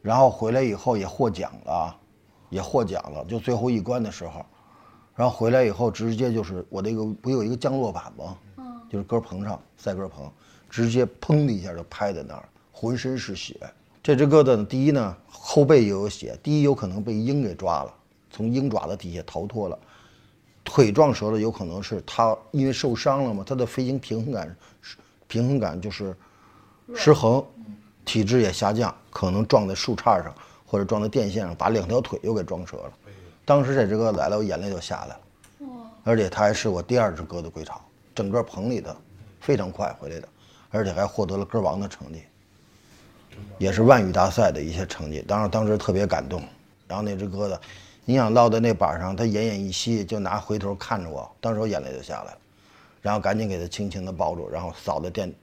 然后回来以后也获奖了，也获奖了，就最后一关的时候，然后回来以后直接就是我那个不有一个降落板吗？就是鸽棚上赛鸽棚，直接砰的一下就拍在那儿，浑身是血。这只鸽子呢，第一呢后背也有血，第一有可能被鹰给抓了，从鹰爪子底下逃脱了。腿撞折了，有可能是它因为受伤了嘛，它的飞行平衡感是平衡感就是失衡，体质也下降，可能撞在树杈上或者撞在电线上，把两条腿又给撞折了。当时这只鸽子来了，我眼泪就下来了。而且它还是我第二只鸽子归巢，整个棚里的非常快回来的，而且还获得了鸽王的成绩，也是万羽大赛的一些成绩。当然当时特别感动。然后那只鸽子，你想落在那板上，它奄奄一息，就拿回头看着我，当时我眼泪就下来了。然后赶紧给它轻轻的抱住，然后扫在电，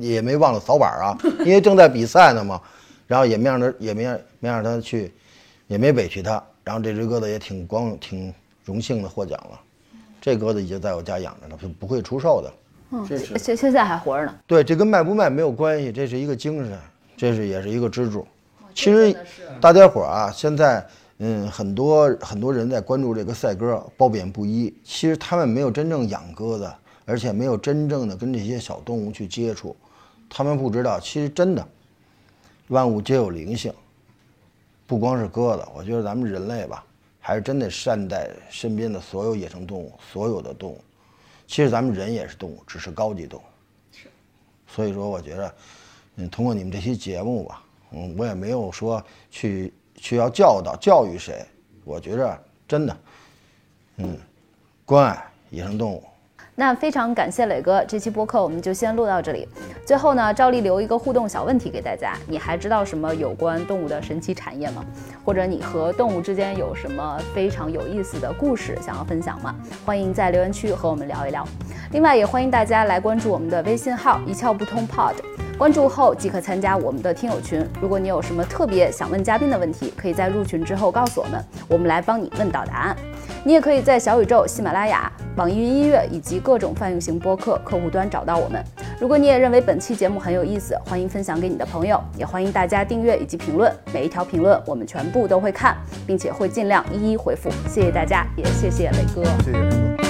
也没忘了扫板啊，因为正在比赛呢嘛。然后也没让它，也没让没让它去，也没委屈它。然后这只鸽子也挺光挺荣幸的获奖了。这鸽子已经在我家养着了，就不会出售的。嗯，现现在还活着呢。对，这跟卖不卖没有关系，这是一个精神，这是也是一个支柱。其实大家伙儿啊，现在嗯，很多很多人在关注这个赛鸽，褒贬不一。其实他们没有真正养鸽子，而且没有真正的跟这些小动物去接触，他们不知道，其实真的万物皆有灵性，不光是鸽子，我觉得咱们人类吧，还是真得善待身边的所有野生动物，所有的动物。其实咱们人也是动物，只是高级动物。所以说，我觉得，嗯，通过你们这期节目吧，嗯，我也没有说去去要教导教育谁，我觉着真的，嗯，关爱野生动物。那非常感谢磊哥，这期播客我们就先录到这里。最后呢，照例留一个互动小问题给大家：你还知道什么有关动物的神奇产业吗？或者你和动物之间有什么非常有意思的故事想要分享吗？欢迎在留言区和我们聊一聊。另外，也欢迎大家来关注我们的微信号“一窍不通 Pod”。关注后即可参加我们的听友群。如果你有什么特别想问嘉宾的问题，可以在入群之后告诉我们，我们来帮你问到答案。你也可以在小宇宙、喜马拉雅、网易云音乐以及各种泛用型播客客户端找到我们。如果你也认为本期节目很有意思，欢迎分享给你的朋友，也欢迎大家订阅以及评论。每一条评论我们全部都会看，并且会尽量一一回复。谢谢大家，也谢谢磊哥。谢谢磊哥。